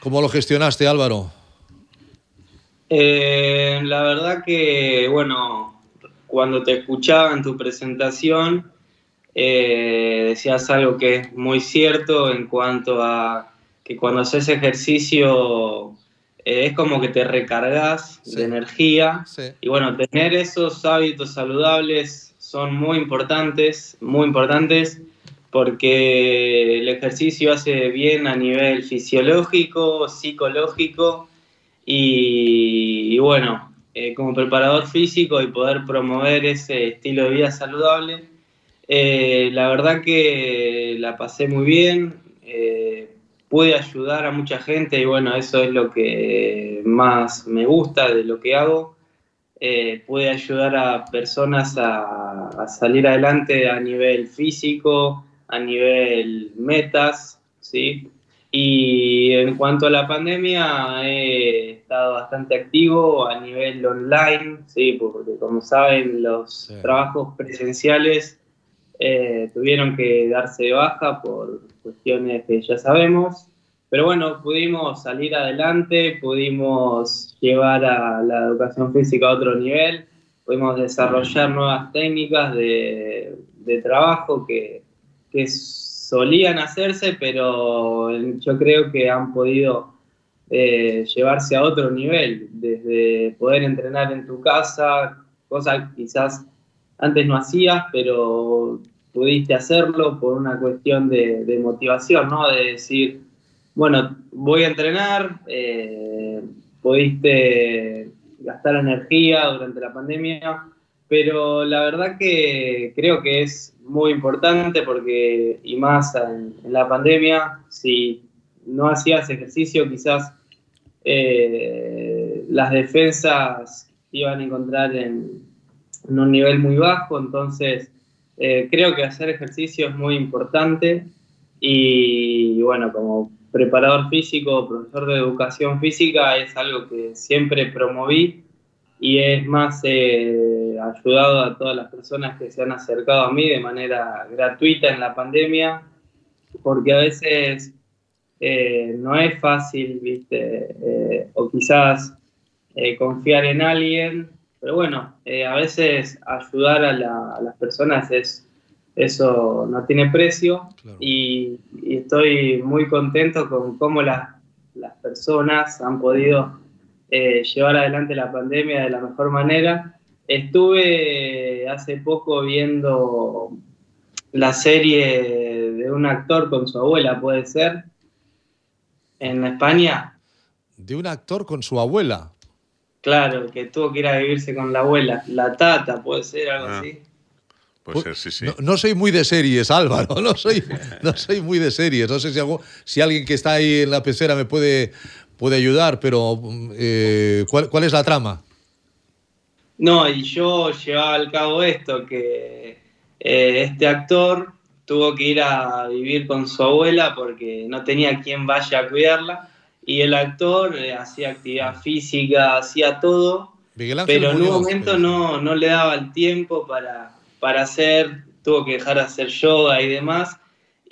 ¿cómo lo gestionaste, Álvaro? Eh, la verdad que, bueno, cuando te escuchaba en tu presentación, eh, decías algo que es muy cierto en cuanto a que cuando haces ejercicio eh, es como que te recargas de energía. Y bueno, tener esos hábitos saludables son muy importantes, muy importantes, porque el ejercicio hace bien a nivel fisiológico, psicológico y, bueno, eh, como preparador físico y poder promover ese estilo de vida saludable, eh, la verdad que la pasé muy bien, eh, pude ayudar a mucha gente y bueno, eso es lo que más me gusta de lo que hago. Pude ayudar a personas a salir adelante a nivel físico, a nivel metas, ¿sí? Y en cuanto a la pandemia, he estado bastante activo a nivel online, ¿sí? Porque como saben, los trabajos presenciales eh, tuvieron que darse de baja por cuestiones que ya sabemos. pero bueno, pudimos salir adelante, pudimos llevar a la educación física a otro nivel, pudimos desarrollar nuevas técnicas de, de trabajo que, que solían hacerse, pero yo creo que han podido eh, llevarse a otro nivel, desde poder entrenar en tu casa, cosas que quizás antes no hacías, pero pudiste hacerlo por una cuestión de, motivación, ¿no? De decir, bueno, voy a entrenar, eh, pudiste gastar energía durante la pandemia, pero la verdad que creo que es muy importante porque, y más en la pandemia, si no hacías ejercicio, quizás eh, las defensas iban a encontrar en, un nivel muy bajo, entonces eh, creo que hacer ejercicio es muy importante. Y bueno, como preparador físico, profesor de educación física, es algo que siempre promoví y es más eh, ayudado a todas las personas que se han acercado a mí de manera gratuita en la pandemia, porque a veces eh, no es fácil, ¿viste? Eh, o quizás eh, confiar en alguien, pero bueno, a veces ayudar a, las personas es eso no tiene precio y, estoy muy contento con cómo las personas han podido llevar adelante la pandemia de la mejor manera. Estuve hace poco viendo la serie de un actor con su abuela, puede ser, en España. De un actor con su abuela. Claro, que tuvo que ir a vivirse con la abuela. La tata, puede ser algo ah. así. Puede ser, sí, sí. No, soy muy de series, Álvaro. No soy, no soy muy de series. No sé si, si alguien que está ahí en la pecera me puede, puede ayudar, pero eh, ¿cuál, es la trama? No, y yo llevaba al cabo esto, que eh, este actor tuvo que ir a vivir con su abuela porque no tenía quien vaya a cuidarla. Y el actor eh, hacía actividad física, hacía todo, pero en un momento no, no, le daba el tiempo para, para hacer, tuvo que dejar de hacer yoga y demás,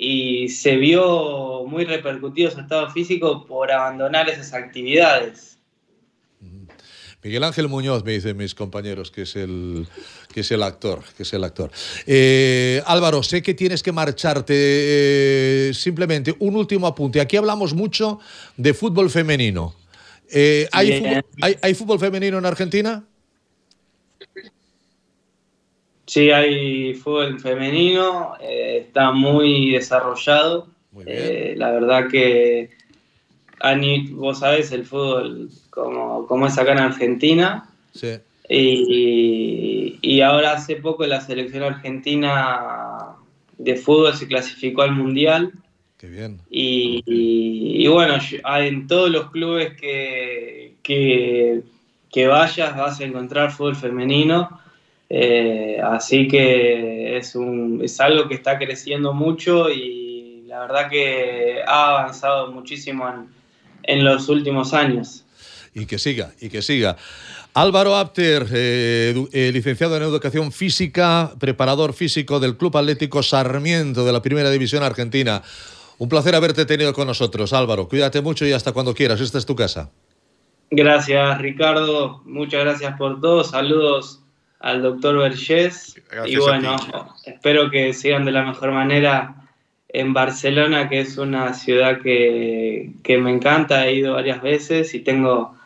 y se vio muy repercutido su estado físico por abandonar esas actividades. Miguel Ángel Muñoz, me dicen mis compañeros, que es el, que es el actor. Que es el actor. Eh, Álvaro, sé que tienes que marcharte. Eh, simplemente un último apunte. Aquí hablamos mucho de fútbol femenino. Eh, ¿hay, fútbol, femenino en Argentina? Sí, hay fútbol femenino, está muy desarrollado. la verdad que vos sabés el fútbol como, es acá en Argentina. Y, ahora hace poco la selección argentina de fútbol se clasificó al Mundial. Qué bien. Y, bueno, en todos los clubes que, que, vayas vas a encontrar fútbol femenino. Eh, así que es, un, es algo que está creciendo mucho y la verdad que ha avanzado muchísimo en, en los últimos años. Y que siga, y que siga. Álvaro Apter, eh, eh, licenciado en Educación Física, preparador físico del Club Atlético Sarmiento de la Primera División Argentina. Un placer haberte tenido con nosotros, Álvaro. Cuídate mucho y hasta cuando quieras. Esta es tu casa. Gracias, Ricardo. Muchas gracias por todo. Saludos al doctor Vergés. y bueno, espero que sigan de la mejor manera en Barcelona, que es una ciudad que, me encanta, he ido varias veces y tengo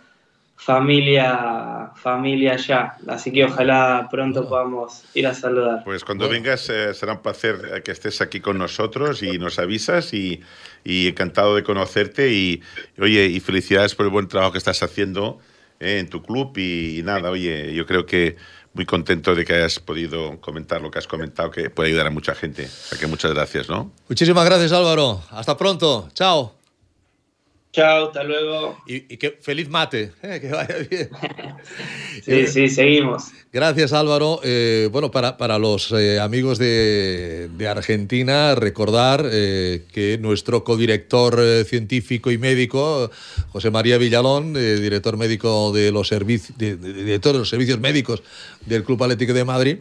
familia, familia allá. Así que ojalá pronto podamos ir a saludar. Pues cuando vengas eh, será un placer eh, que estés aquí con nosotros y nos avisas y, encantado de conocerte y, oye, y felicidades por el buen trabajo que estás haciendo eh, en tu club y, y nada, oye, yo creo que muy contento de que hayas podido comentar lo que has comentado, que puede ayudar a mucha gente. O que muchas gracias, ¿no? Muchísimas gracias, Álvaro. Hasta pronto. Chao. Chao, hasta luego. Y, que feliz mate, eh, que vaya bien. sí, sí, seguimos. Gracias Álvaro. Eh, bueno, para, para los eh, amigos de, de, Argentina, recordar que nuestro codirector científico y médico, José María Villalón, director médico de los, servicios de, director de los servicios médicos del Club Atlético de Madrid,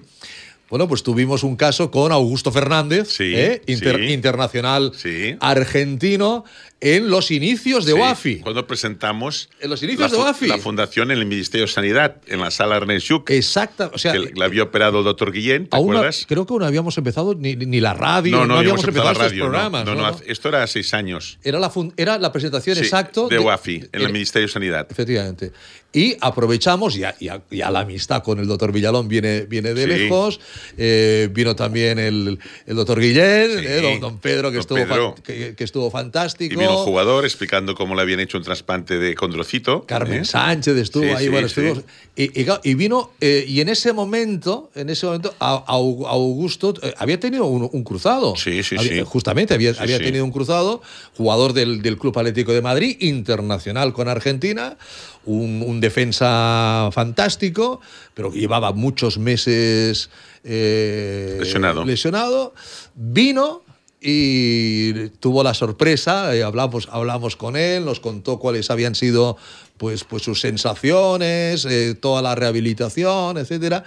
bueno, pues tuvimos un caso con Augusto Fernández, internacional argentino, en los inicios de Sí, UAFI. Cuando presentamos En los inicios la, de UAFI. la fundación en el Ministerio de Sanidad, en la sala Ernest Lluch, Exacta, o sea, que la había operado el doctor Guillén, ¿te aún acuerdas? creo que aún no habíamos empezado ni, ni la radio, no, no, no, habíamos habíamos empezado empezado estos radio. programas. No, ¿no? esto era hace seis años. Era, la fun- era la presentación Sí, exacto de UAFI, en el Ministerio de Sanidad. Efectivamente. Y aprovechamos, ya, ya, ya la amistad con el doctor Villalón viene, viene de Sí. lejos, eh, vino también el, el doctor Guillén, eh, don, don Pedro, que, Don estuvo Pedro. fan- que, que estuvo fantástico. Y un jugador explicando cómo le habían hecho un trasplante de condrocito. Carmen ¿eh? Sánchez estuvo Sí, ahí, sí, bueno, sí. estuvimos- y, y claro, y vino, eh, y en ese momento, en ese momento, a- a- Augusto eh, había tenido un, un cruzado. Sí, sí, Había- sí. Justamente, había, tenido un cruzado, jugador del, del Club Atlético de Madrid, internacional con Argentina, un, un defensa fantástico, pero que llevaba muchos meses eh, Lesionado. lesionado. Vino y tuvo la sorpresa, eh, hablamos, hablamos con él, nos contó cuáles habían sido pues, pues sus sensaciones, eh, toda la rehabilitación, etcétera.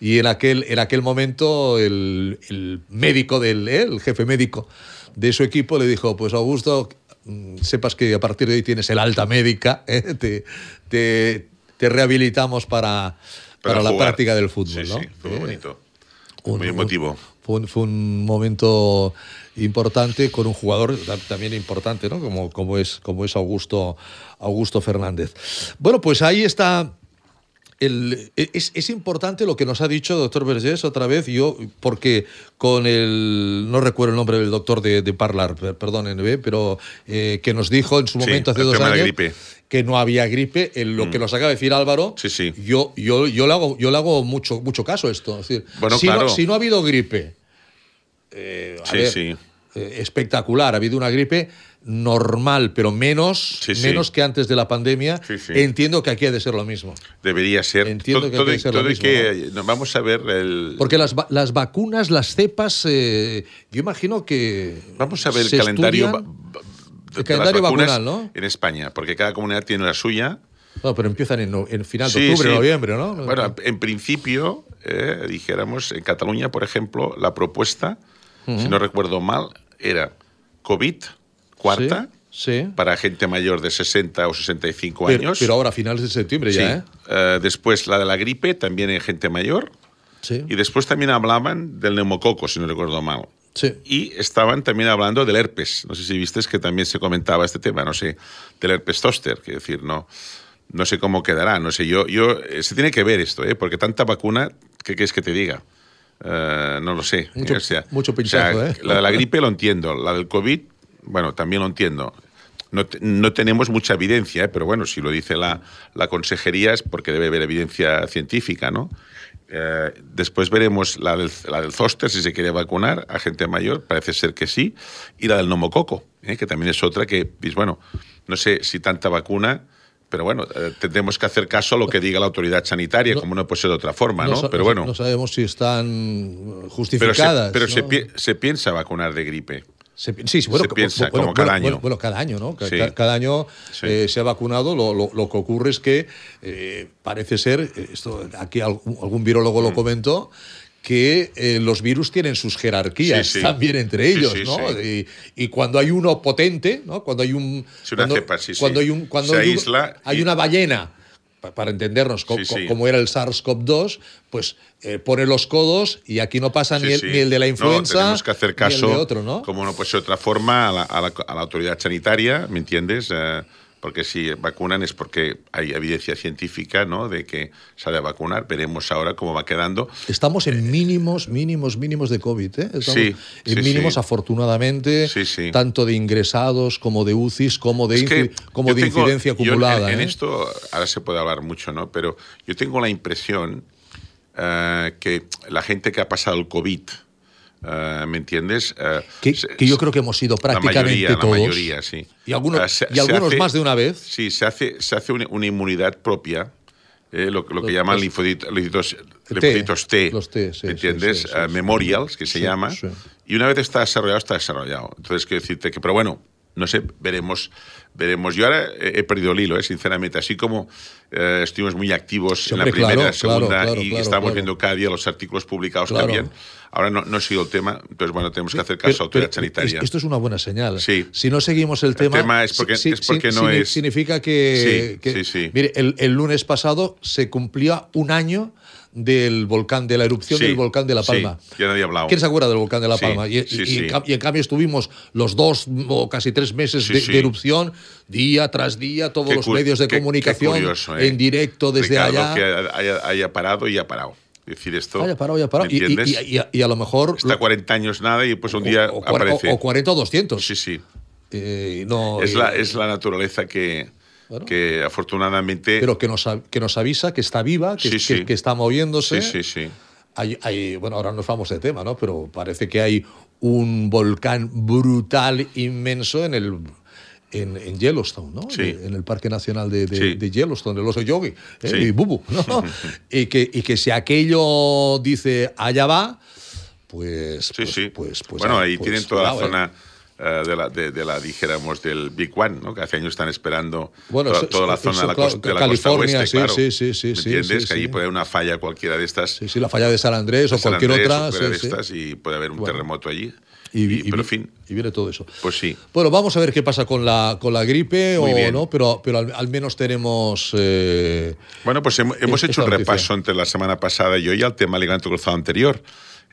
Y en aquel, en aquel momento el, el médico del eh, el jefe médico de su equipo le dijo, pues Augusto, mm, sepas que a partir de hoy tienes el alta médica, eh, te, te, te rehabilitamos para, para, Para la práctica del fútbol. Sí, ¿no? sí, fue muy Eh, bonito. un- muy un- emotivo. Fue un, fue un momento importante con un jugador ta- también importante, ¿no? Como, como, es, como es Augusto, Augusto Fernández. Bueno, pues ahí está. el- es, es importante lo que nos ha dicho doctor Vergés otra vez, yo, porque con el, no recuerdo el nombre del doctor de, de Parlar, per- perdónenme, pero eh, que nos dijo en su Sí, momento hace el dos años que no había gripe, en lo que nos acaba de decir Álvaro, Sí, sí. yo, yo, yo le hago, yo le hago mucho, mucho caso a esto. Es decir, Bueno, si, no, claro. si no ha habido gripe, eh, a Sí, ver, sí. eh, espectacular, ha habido una gripe normal, pero menos, Sí, menos que antes de la pandemia, entiendo que aquí ha de ser lo mismo. Debería ser. Entiendo todo, que todo- debe ser lo mismo, que- no, Vamos a ver el. Porque las, las vacunas, las cepas, eh, yo imagino que. Vamos a ver el calendario, va- va- de el calendario vacunal, ¿no? En España, porque cada comunidad tiene la suya. No, pero empiezan en, en final de octubre, noviembre, ¿no? Bueno, en principio, eh, dijéramos, en Cataluña, por ejemplo, la propuesta, si no recuerdo mal, era COVID, cuarta, Sí. para gente mayor de 60 o 65 Pero, años. pero ahora, a finales de septiembre Sí. ya, ¿eh? Eh, después la de la gripe, también en gente mayor. Sí. Y después también hablaban del neumococo, si no recuerdo mal. Sí. Y estaban también hablando del herpes. No sé si viste que también se comentaba este tema, no sé, del herpes zoster, que decir, no, no sé cómo quedará, no sé, yo, yo, se tiene que ver esto, ¿eh? porque tanta vacuna, ¿qué quieres que te diga? Eh, no lo sé. Mucho- O sea, mucho o sea, ¿eh? La de la gripe lo entiendo, la del COVID, bueno, también lo entiendo. No, no tenemos mucha evidencia, ¿eh? pero bueno, si lo dice la, la consejería es porque debe haber evidencia científica, ¿no? Eh, después veremos la del, la del zoster, si se quiere vacunar a gente mayor, parece ser que sí, y la del nomococo, ¿eh? que también es otra que, pues, bueno, no sé si tanta vacuna, pero bueno, eh, tendremos que hacer caso a lo que diga la autoridad sanitaria, como no puede ser de otra forma, ¿no? pero bueno, No sabemos si están pero, se, justificadas. pero se ¿no? pi- se piensa vacunar de gripe. Se sí, bueno, se piensa bueno, como cada bueno, año. Bueno, cada año, ¿no? Sí. Cada año Sí. eh, se ha vacunado. Lo, lo- lo que ocurre es que eh, parece ser, eh, esto aquí algún, algún virólogo Mm. lo comentó, que eh, los virus tienen sus jerarquías Sí, sí. también entre ellos, sí, ¿no? Y, y cuando hay uno potente, ¿no? Cuando hay un cuando, cepa, cuando hay un cuando Se hay, un- hay y- una ballena pa- para entendernos, como era el SARS-CoV-2, pues eh, pone los codos y aquí no pasa ni, el, sí. ni el de la No, influenza tenemos que hacer ni caso, el de otro, ¿no? como no puede ser de otra forma, a la, a la- a la autoridad sanitaria, ¿me entiendes? Eh, porque si vacunan es porque hay evidencia científica ¿no? de que ha de vacunar. Veremos ahora cómo va quedando. Estamos en mínimos, mínimos, mínimos de COVID. ¿eh? Estamos Sí, en sí, mínimos, sí. afortunadamente, Sí, sí. tanto de ingresados como de UCIs, como de, Es que inci- como de tengo- incidencia en- acumulada. en, ¿eh? esto ahora se puede hablar mucho, ¿no? Pero yo tengo la impresión eh, que la gente que ha pasado el COVID, eh, ¿me entiendes? Eh, que, se- que yo creo que hemos sido la prácticamente mayoría, todos. La mayoría, sí. Y algunos, Eh, se- y algunos hace- más de una vez. Sí, se hace, se hace una, una inmunidad propia, eh, lo, lo que Los- llaman linfoditos, linfoditos, T, los T, sí, ¿me entiendes? sí, sí, memorials, que se llama. Y una vez está desarrollado, está desarrollado. Entonces, quiero decirte que, pero bueno, no sé, veremos. veremos. Yo ahora he perdido el hilo, eh, sinceramente. Así como eh, estuvimos muy activos en la primera, claro, la segunda claro, claro, y estamos viendo cada día los artículos publicados también. Ahora no, no ha sido el tema, entonces bueno, tenemos que hacer caso a Pero- autoridad pero sanitaria. es- Esto es una buena señal. Sí. Si no seguimos el tema, tema es porque- si- es porque si- no es- significa que, Sí, que- sí, sí. mire, el, el lunes pasado se cumplía un año del volcán, de la erupción Sí, del volcán de La sí, Palma. ya nadie ha hablado. ¿Quién se acuerda del volcán de La Sí, Palma? Y, sí, y- y sí. en y en cambio estuvimos los dos o casi tres meses Sí, de, sí. de erupción, día tras día, todos Qué los medios de qué- qué comunicación curioso, ¿eh? en directo desde Ricardo, allá. que haya, haya parado y ha parado. Decir, esto. Haya parado, haya parado. ¿me Y, y- entiendes? y- a- y a lo mejor. Está 40 años nada y pues un día o, aparece. o- o 40 o 200. Sí, sí. Eh, no, es, eh, la, es la naturaleza que, que afortunadamente. pero que nos, que nos avisa que está viva, que, Sí, que- sí. que está moviéndose. Sí, sí, sí. Hay, hay- bueno, ahora nos vamos de tema, ¿no? Pero parece que hay un volcán brutal, inmenso en el en, en Yellowstone, ¿no? Sí. En el Parque Nacional de, de- de Yellowstone, el oso yogi, ¿eh? Y Bubu, ¿no? y, que, y que si aquello dice allá va, pues, Sí, pues, sí. pues, pues, bueno, ah, ahí pues, tienen toda la cuidado, ¿eh? Eh, de, la, de, de la, dijéramos, del Big One, ¿no? que hace años están esperando Bueno, toda, toda la zona de la, costa, de la California, costa oeste, sí, claro. sí, sí, ¿Me sí, entiendes? sí, que allí puede haber una falla cualquiera de estas. Sí, sí, la falla de San Andrés o San cualquier Andrés otra. o cualquiera sí, de estas y puede haber un Bueno. terremoto allí. Y, Y- y pero, fin. y viene todo eso. Pues sí. Bueno, vamos a ver qué pasa con la, con la gripe Muy o bien. no, pero, pero al, al menos tenemos. eh, Bueno, pues hem- hemos esta hecho un noticia. repaso entre la semana pasada y hoy al tema ligamento cruzado anterior.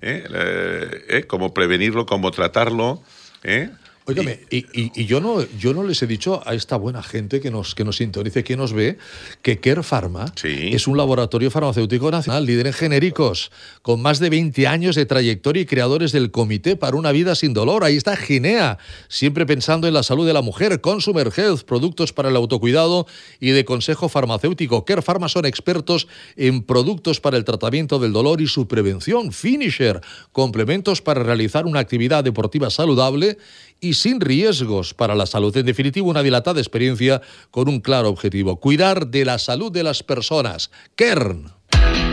¿eh? Eh, ¿eh? Cómo prevenirlo, cómo tratarlo. ¿Eh? Óigame, y, y- y yo, no, yo no les he dicho a esta buena gente que nos, que nos sintonice, que nos ve, que Care Pharma es un laboratorio farmacéutico nacional, líder en genéricos, con más de 20 años de trayectoria y creadores del Comité para una Vida Sin Dolor. Ahí está Ginea, siempre pensando en la salud de la mujer. Consumer Health, productos para el autocuidado y de consejo farmacéutico. Care Pharma son expertos en productos para el tratamiento del dolor y su prevención. Finisher, complementos para realizar una actividad deportiva saludable y sin riesgos para la salud. En definitiva, una dilatada experiencia con un claro objetivo, cuidar de la salud de las personas. Kern.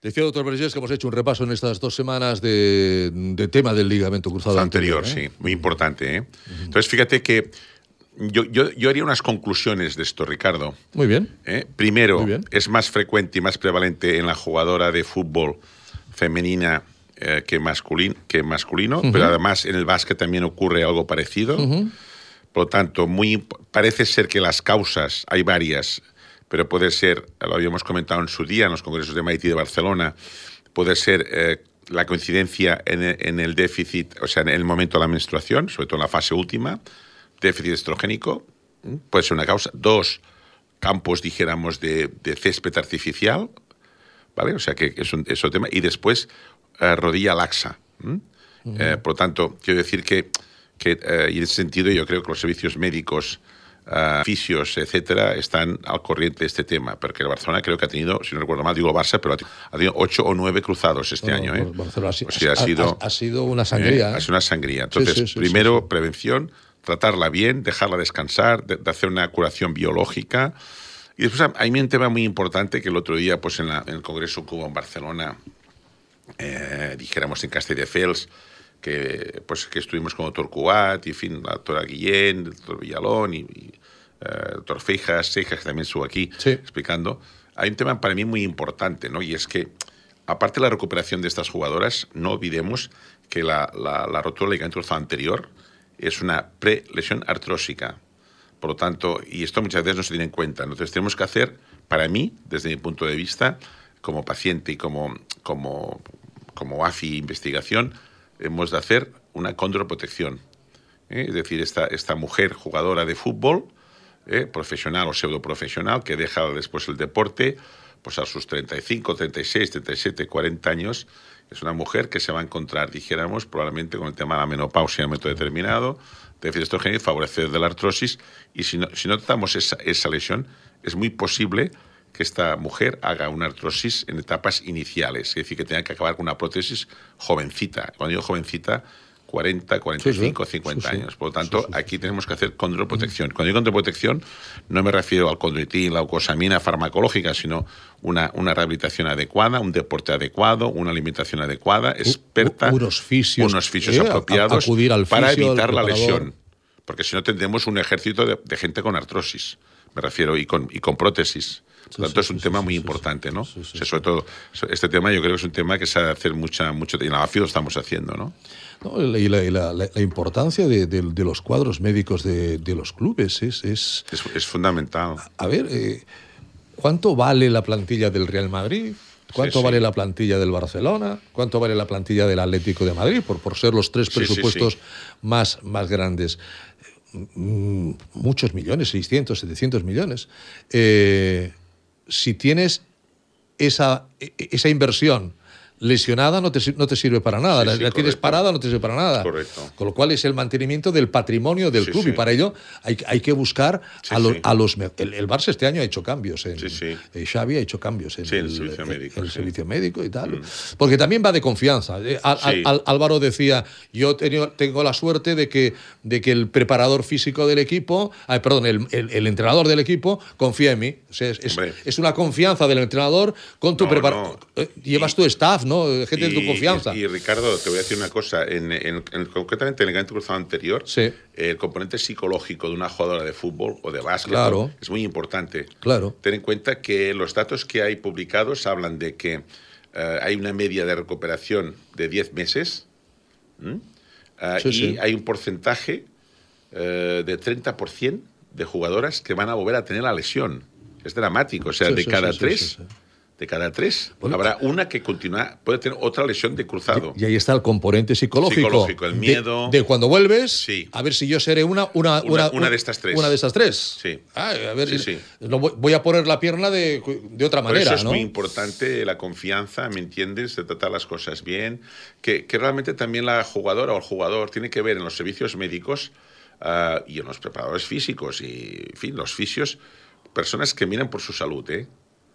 Decía doctor Vergés que hemos hecho un repaso en estas dos semanas de, de tema del ligamento cruzado anterior, anterior. ¿eh? sí, muy importante. ¿eh? Entonces, fíjate que yo, yo, yo haría unas conclusiones de esto, Ricardo. Muy bien. ¿eh? Primero, Muy bien. es más frecuente y más prevalente en la jugadora de fútbol femenina eh, que, masculin, que masculino, pero además en el básquet también ocurre algo parecido. Por lo tanto, muy, parece ser que las causas, hay varias, pero puede ser, lo habíamos comentado en su día en los congresos de MIT de Barcelona, puede ser eh, la coincidencia en el, en el déficit, o sea, en el momento de la menstruación, sobre todo en la fase última, déficit estrogénico, puede ser una causa. Dos, campos, dijéramos, de, de césped artificial, ¿vale? O sea, que es un, es un tema. Y después, eh, rodilla laxa. Eh, por lo tanto, quiero decir que, que y en ese sentido, yo creo que los servicios médicos, eh, fisios, etcétera, están al corriente de este tema. Porque el Barcelona creo que ha tenido, si no recuerdo mal, digo Barça, pero ha tenido- ocho o nueve cruzados este No, año. ¿eh? Barcelona ha si- O sea, ha ha- sido, ha- ha sido una sangría, ¿eh? Ha sido una sangría. Sí, Entonces, sí, sí, primero, prevención, tratarla bien, dejarla descansar, de, de hacer una curación biológica. Y después hay un tema muy importante que el otro día, pues en, la- en el Congreso que hubo en Barcelona, eh, dijéramos en Castelldefels, que, pues, que estuvimos con el doctor Cubat, y en fin, la doctora Guillén, el doctor Villalón, y, y, eh, el doctor Feijas, Seijas, que también estuvo aquí explicando. Hay un tema para mí muy importante, ¿no? Y es que, aparte de la recuperación de estas jugadoras, no olvidemos que la, la, la rotura del ligamento anterior es una prelesión artrósica. Por lo tanto, y esto muchas veces no se tiene en cuenta. Entonces tenemos que hacer, para mí, desde mi punto de vista, como paciente y como, como, como AFI investigación, hemos de hacer una condroprotección. ¿eh? Es decir, esta, esta mujer jugadora de fútbol, ¿eh? profesional o pseudoprofesional, que deja después el deporte, pues a sus 35, 36, 37, 40 años, es una mujer que se va a encontrar, dijéramos, probablemente con el tema de la menopausia en un momento determinado, déficit estrogénico, favorecer de la artrosis, y si no, si no tratamos esa, esa lesión, es muy posible que esta mujer haga una artrosis en etapas iniciales, es decir, que tenga que acabar con una prótesis jovencita. Cuando digo jovencita, 40, 45, 50 años. Por lo tanto, aquí tenemos que hacer condroprotección. Cuando digo condroprotección, no me refiero al condroitín, la glucosamina farmacológica, sino una, una rehabilitación adecuada, un deporte adecuado, una alimentación adecuada, experta, unos fisios, unos fisios eh, apropiados acudir al para fisio, evitar la lesión. Porque si no tendremos un ejército de, de gente con artrosis, me refiero, y con, y con prótesis. Por lo tanto, es un tema muy importante, ¿no? O sea, sobre todo, este tema yo creo que es un tema que se ha de hacer mucha, mucho, y en la AFI lo estamos haciendo, ¿no? No, y la, y la- la- la importancia de, de- de los cuadros médicos de, de los clubes es, es, Es, es fundamental. A ver, eh, ¿cuánto vale la plantilla del Real Madrid? ¿Cuánto Sí, sí. vale la plantilla del Barcelona? ¿Cuánto vale la plantilla del Atlético de Madrid? Por, por ser los tres presupuestos sí. Más, más grandes. Mm, Muchos millones, 600, 700 millones. Eh, si tienes esa, e- esa inversión lesionada, no te, no te sirve para nada. Sí, la sí, la tienes parada, no te sirve para nada. Correcto. Con lo cual es el mantenimiento del patrimonio del Sí, club y para ello hay, hay que buscar a, los, sí. a los el, el Barça este año ha hecho cambios en Sí, sí. eh, Xavi ha hecho cambios en, Sí, en el servicio en- médico, en el servicio médico y tal porque también va de confianza Eh, Al- al- Álvaro decía yo tengo, tengo la suerte de que de que el preparador físico del equipo ay, perdón el, el- el entrenador del equipo confía en mí O sea, es, es- es una confianza del entrenador con tu No, preparador llevas tu staff no gente de tu Y- confianza Y, y, Ricardo, te voy a decir una cosa. En, en- en- concretamente en el evento cruzado anterior, el componente psicológico de una jugadora de fútbol o de básquet Claro. es muy importante. claro Ten en cuenta que los datos que hay publicados hablan de que eh, hay una media de recuperación de 10 meses. Ah, Sí, y sí. hay un porcentaje eh, de 30% de jugadoras que van a volver a tener la lesión. Es dramático. O sea, de cada tres. De cada tres, habrá una que continúa, puede tener otra lesión de cruzado. y ahí está el componente psicológico. Psicológico, el miedo. De, cuando vuelves, Sí. a ver si yo seré una, una, Una- una de estas tres. Una de estas tres. Sí. Ah, a ver, Sí, sí. no voy, a poner la pierna de, de otra Por manera, eso es ¿no? muy importante la confianza, ¿me entiendes? De tratar las cosas bien. Que, que realmente también la jugadora o el jugador tiene que ver en los servicios médicos ah, y en los preparadores físicos y, en fin, los fisios, personas que miran por su salud, ¿eh?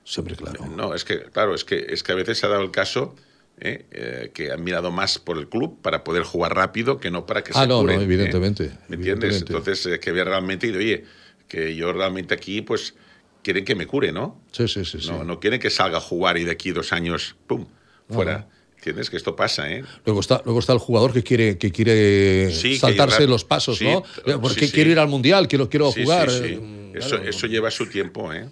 Siempre claro. No, es que, claro, es que, es que a veces se ha dado el caso ¿eh? Eh, que han mirado más por el club para poder jugar rápido que no para que Ah, se no, curen, no, ¿eh? evidentemente. ¿Me entiendes? evidentemente. Entonces, eh, que ver realmente y de, oye, que yo realmente aquí, pues, quieren que me cure, ¿no? Sí, sí, sí. sí. No, no quieren que salga a jugar y de aquí dos años, ¡pum! fuera. ¿Entiendes? Que esto pasa, ¿eh? Luego está, luego está el jugador que quiere, que quiere Sí, saltarse los pasos, sí, ¿no? Porque quiero ir al mundial, quiero, quiero jugar. sí, sí. eh, Eso, claro. eso lleva su tiempo, ¿eh?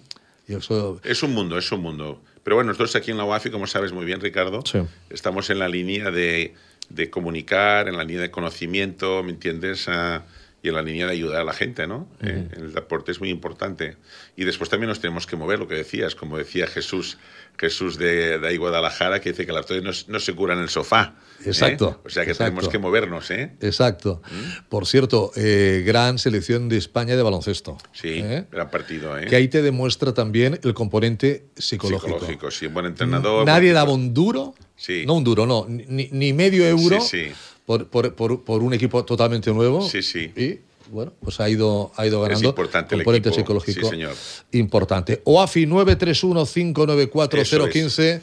Y eso- Es un mundo, es un mundo. Pero bueno, nosotros aquí en la UAFI, como sabes muy bien, Ricardo, Sí. estamos en la línea de, de comunicar, en la línea de conocimiento, ¿me entiendes? Ah, y en la línea de ayudar a la gente, ¿no? Eh, el deporte es muy importante. Y después también nos tenemos que mover, lo que decías, como decía Jesús, Jesús de, de ahí Guadalajara, que dice que la artrosis no, se cura en el sofá. ¿eh? Exacto, O sea que exacto. tenemos que movernos, ¿eh? Exacto. ¿Mm? Por cierto, eh, gran selección de España de baloncesto. Sí, ¿eh? gran partido, ¿eh? Que ahí te demuestra también el componente psicológico. Psicológico, sí, un buen entrenador. Nadie daba un duro, Sí. no un duro, no, ni, ni medio euro Sí, sí. Por, por- por- por un equipo totalmente nuevo. Sí, sí. Y bueno, pues ha ido, ha ido Es ganando. importante el componente equipo, psicológico sí, señor. importante. OAFI 931-594-015.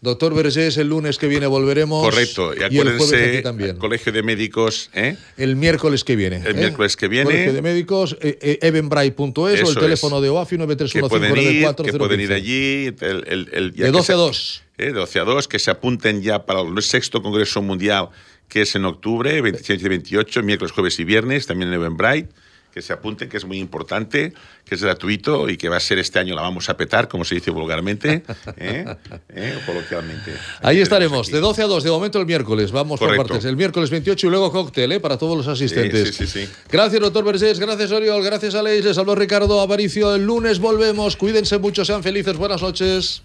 Doctor Vergés, el lunes que viene volveremos. Correcto. Y el jueves acuérdense, aquí también. Colegio de Médicos, ¿eh? El miércoles que viene. El miércoles que viene. Colegio de Médicos, eh, eh, o el teléfono es. de OAFI que pueden ir, 931-594-015. que pueden ir allí. El, el- el- De que 12 a se- 2. eh, de 12 a 2, que se apunten ya para el sexto Congreso Mundial, que es en octubre, 27 y 28, miércoles, jueves y viernes, también en Eventbrite. Que se apunten, que es muy importante, que es gratuito y que va a ser este año, la vamos a petar, como se dice vulgarmente, ¿eh? ¿Eh? o coloquialmente. Ahí estaremos, de 12 a 2, de momento el miércoles. Vamos Correcto. por partes. El miércoles 28 y luego cóctel ¿eh? para todos los asistentes. Sí, sí, sí. Gracias, doctor Vergés. Gracias, Oriol. Gracias, Aleix. Les habló Ricardo Aparicio. El lunes volvemos. Cuídense mucho, sean felices. Buenas noches.